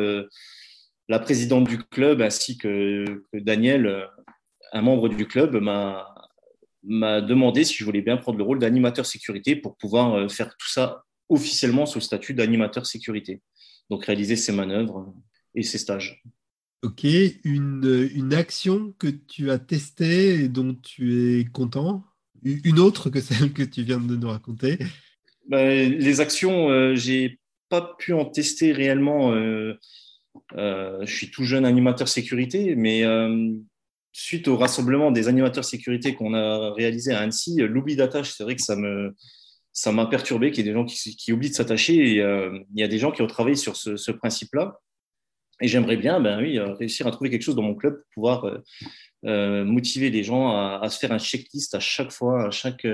la présidente du club ainsi que, que Daniel, un membre du club, m'a m'a demandé si je voulais bien prendre le rôle d'animateur sécurité pour pouvoir faire tout ça officiellement sous le statut d'animateur sécurité. Donc réaliser ses manœuvres et ses stages. Ok, une, une, action que tu as testée et dont tu es content? Une autre que celle que tu viens de nous raconter? Ben, Les actions, euh, j'ai pas pu en tester réellement. Euh, euh, je suis tout jeune animateur sécurité, mais euh, suite au rassemblement des animateurs sécurité qu'on a réalisé à Annecy, l'oubli d'attache, c'est vrai que ça me ça m'a perturbé qu'il y ait des gens qui, oublient de s'attacher. Et il y a des gens qui ont travaillé sur ce, principe-là. Et j'aimerais bien, ben oui, euh, réussir à trouver quelque chose dans mon club pour pouvoir euh, euh, motiver les gens à, se faire un checklist à chaque fois, à chaque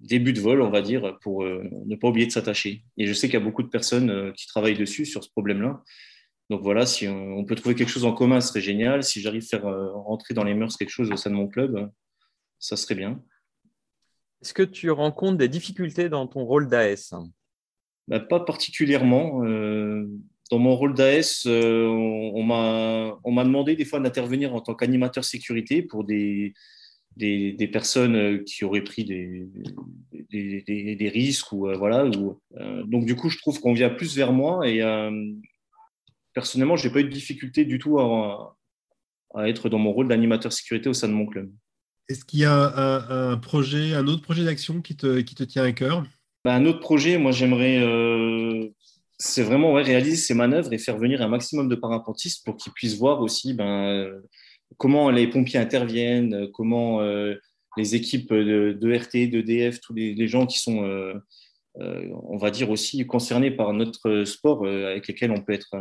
début de vol, on va dire, pour ne pas oublier de s'attacher. Et je sais qu'il y a beaucoup de personnes qui travaillent dessus sur ce problème-là. Donc voilà, si on, peut trouver quelque chose en commun, ce serait génial. Si j'arrive à faire rentrer dans les mœurs quelque chose au sein de mon club, ça serait bien. Est-ce que tu rencontres des difficultés dans ton rôle d'AS ben, Pas particulièrement dans mon rôle d'AS, euh, on, on m'a demandé des fois d'intervenir en tant qu'animateur sécurité pour des, des, personnes euh, qui auraient pris des, des, risques. Ou, euh, voilà, donc, du coup, je trouve qu'on vient plus vers moi. Et personnellement, je n'ai pas eu de difficulté du tout à, à être dans mon rôle d'animateur sécurité au sein de mon club. Est-ce qu'il y a un, projet, un autre projet d'action qui te, qui te tient à cœur? Ben, Un autre projet, moi, j'aimerais c'est vraiment réaliser ces manœuvres et faire venir un maximum de parapentistes pour qu'ils puissent voir aussi ben, comment les pompiers interviennent, comment euh, les équipes de, de, RT, d'EDF, tous les, gens qui sont, euh, euh, on va dire, aussi concernés par notre sport avec lesquels on peut, être,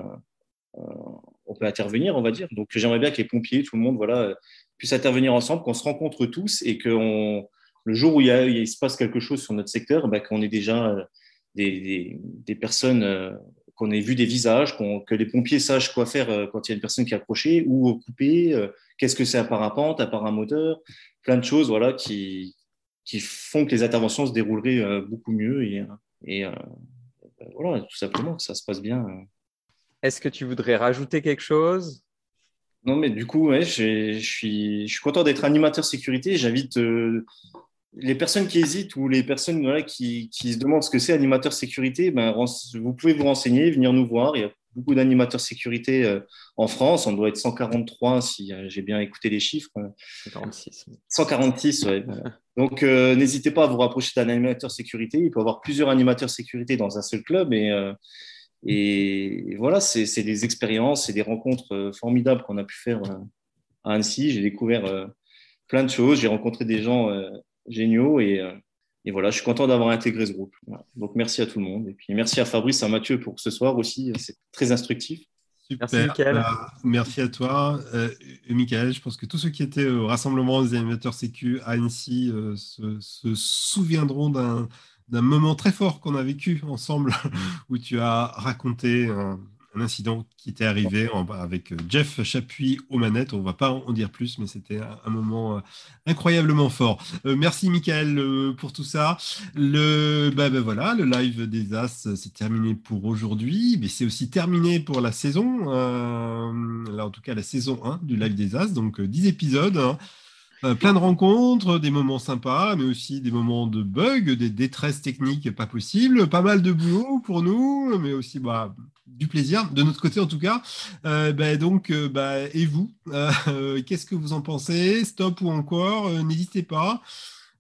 on peut intervenir, on va dire. Donc j'aimerais bien que les pompiers, tout le monde, voilà, puissent intervenir ensemble, qu'on se rencontre tous et que le jour où il, y a, il, se passe quelque chose sur notre secteur, ben, qu'on ait déjà des, des, personnes, euh, qu'on ait vu des visages, que les pompiers sachent quoi faire euh, quand il y a une personne qui est approchée, ou couper, euh, qu'est-ce que c'est à parapente, à paramoteur, plein de choses voilà, qui, font que les interventions se dérouleraient beaucoup mieux. Et, et voilà, tout simplement, que ça se passe bien. Est-ce que tu voudrais rajouter quelque chose? Non, mais du coup, ouais, je suis, content d'être animateur sécurité. J'invite les personnes qui hésitent ou les personnes qui, se demandent ce que c'est animateur sécurité, ben, vous pouvez vous renseigner, venir nous voir. Il y a beaucoup d'animateurs sécurité euh, en France. On doit être 143 si euh, j'ai bien écouté les chiffres. 146. 146, ouais. Donc, euh, n'hésitez pas à vous rapprocher d'un animateur sécurité. Il peut y avoir plusieurs animateurs sécurité dans un seul club. Et, et voilà, c'est des expériences et des rencontres formidables qu'on a pu faire à Annecy. J'ai découvert plein de choses. J'ai rencontré des gens géniaux. Euh, et, voilà, je suis content d'avoir intégré ce groupe. Donc, merci à tout le monde. Et puis, merci à Fabrice, à Mathieu pour ce soir aussi. C'est très instructif. Super. Merci, bah, merci à toi, euh, Michael. Je pense que tous ceux qui étaient au rassemblement des animateurs sécu à Annecy euh, se, souviendront d'un moment très fort qu'on a vécu ensemble où tu as raconté un incident qui était arrivé avec euh, Jeff Chapuis aux manettes. On ne va pas en dire plus, mais c'était un, moment euh, incroyablement fort. Euh, merci Michael pour tout ça. Le, bah, bah, voilà, le live des As, c'est terminé pour aujourd'hui, mais c'est aussi terminé pour la saison. là, en tout cas, la saison 1 du live des As, donc 10 épisodes. Hein. Euh, plein de rencontres, des moments sympas, mais aussi des moments de bugs, des détresses techniques pas possibles, pas mal de boulot pour nous, mais aussi bah, du plaisir, de notre côté en tout cas. Euh, bah, donc, euh, bah, et vous, qu'est-ce que vous en pensez? Stop ou encore? N'hésitez pas.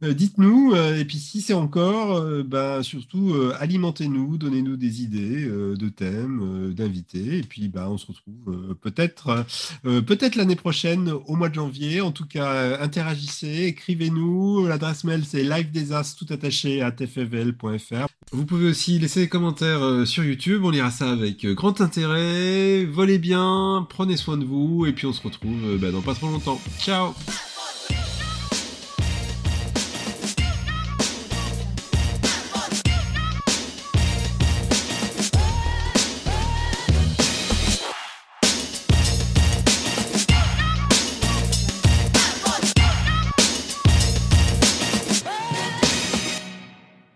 Euh, dites-nous, euh, et puis si c'est encore, euh, ben, surtout alimentez-nous, donnez-nous des idées de thèmes, d'invités, et puis ben, on se retrouve peut-être peut-être l'année prochaine au mois de janvier. En tout cas, interagissez, écrivez-nous. L'adresse mail c'est live des as tout attaché à tfvl.fr. Vous pouvez aussi laisser des commentaires sur YouTube, on lira ça avec grand intérêt. Volez bien, prenez soin de vous, et puis on se retrouve ben, dans pas trop longtemps. Ciao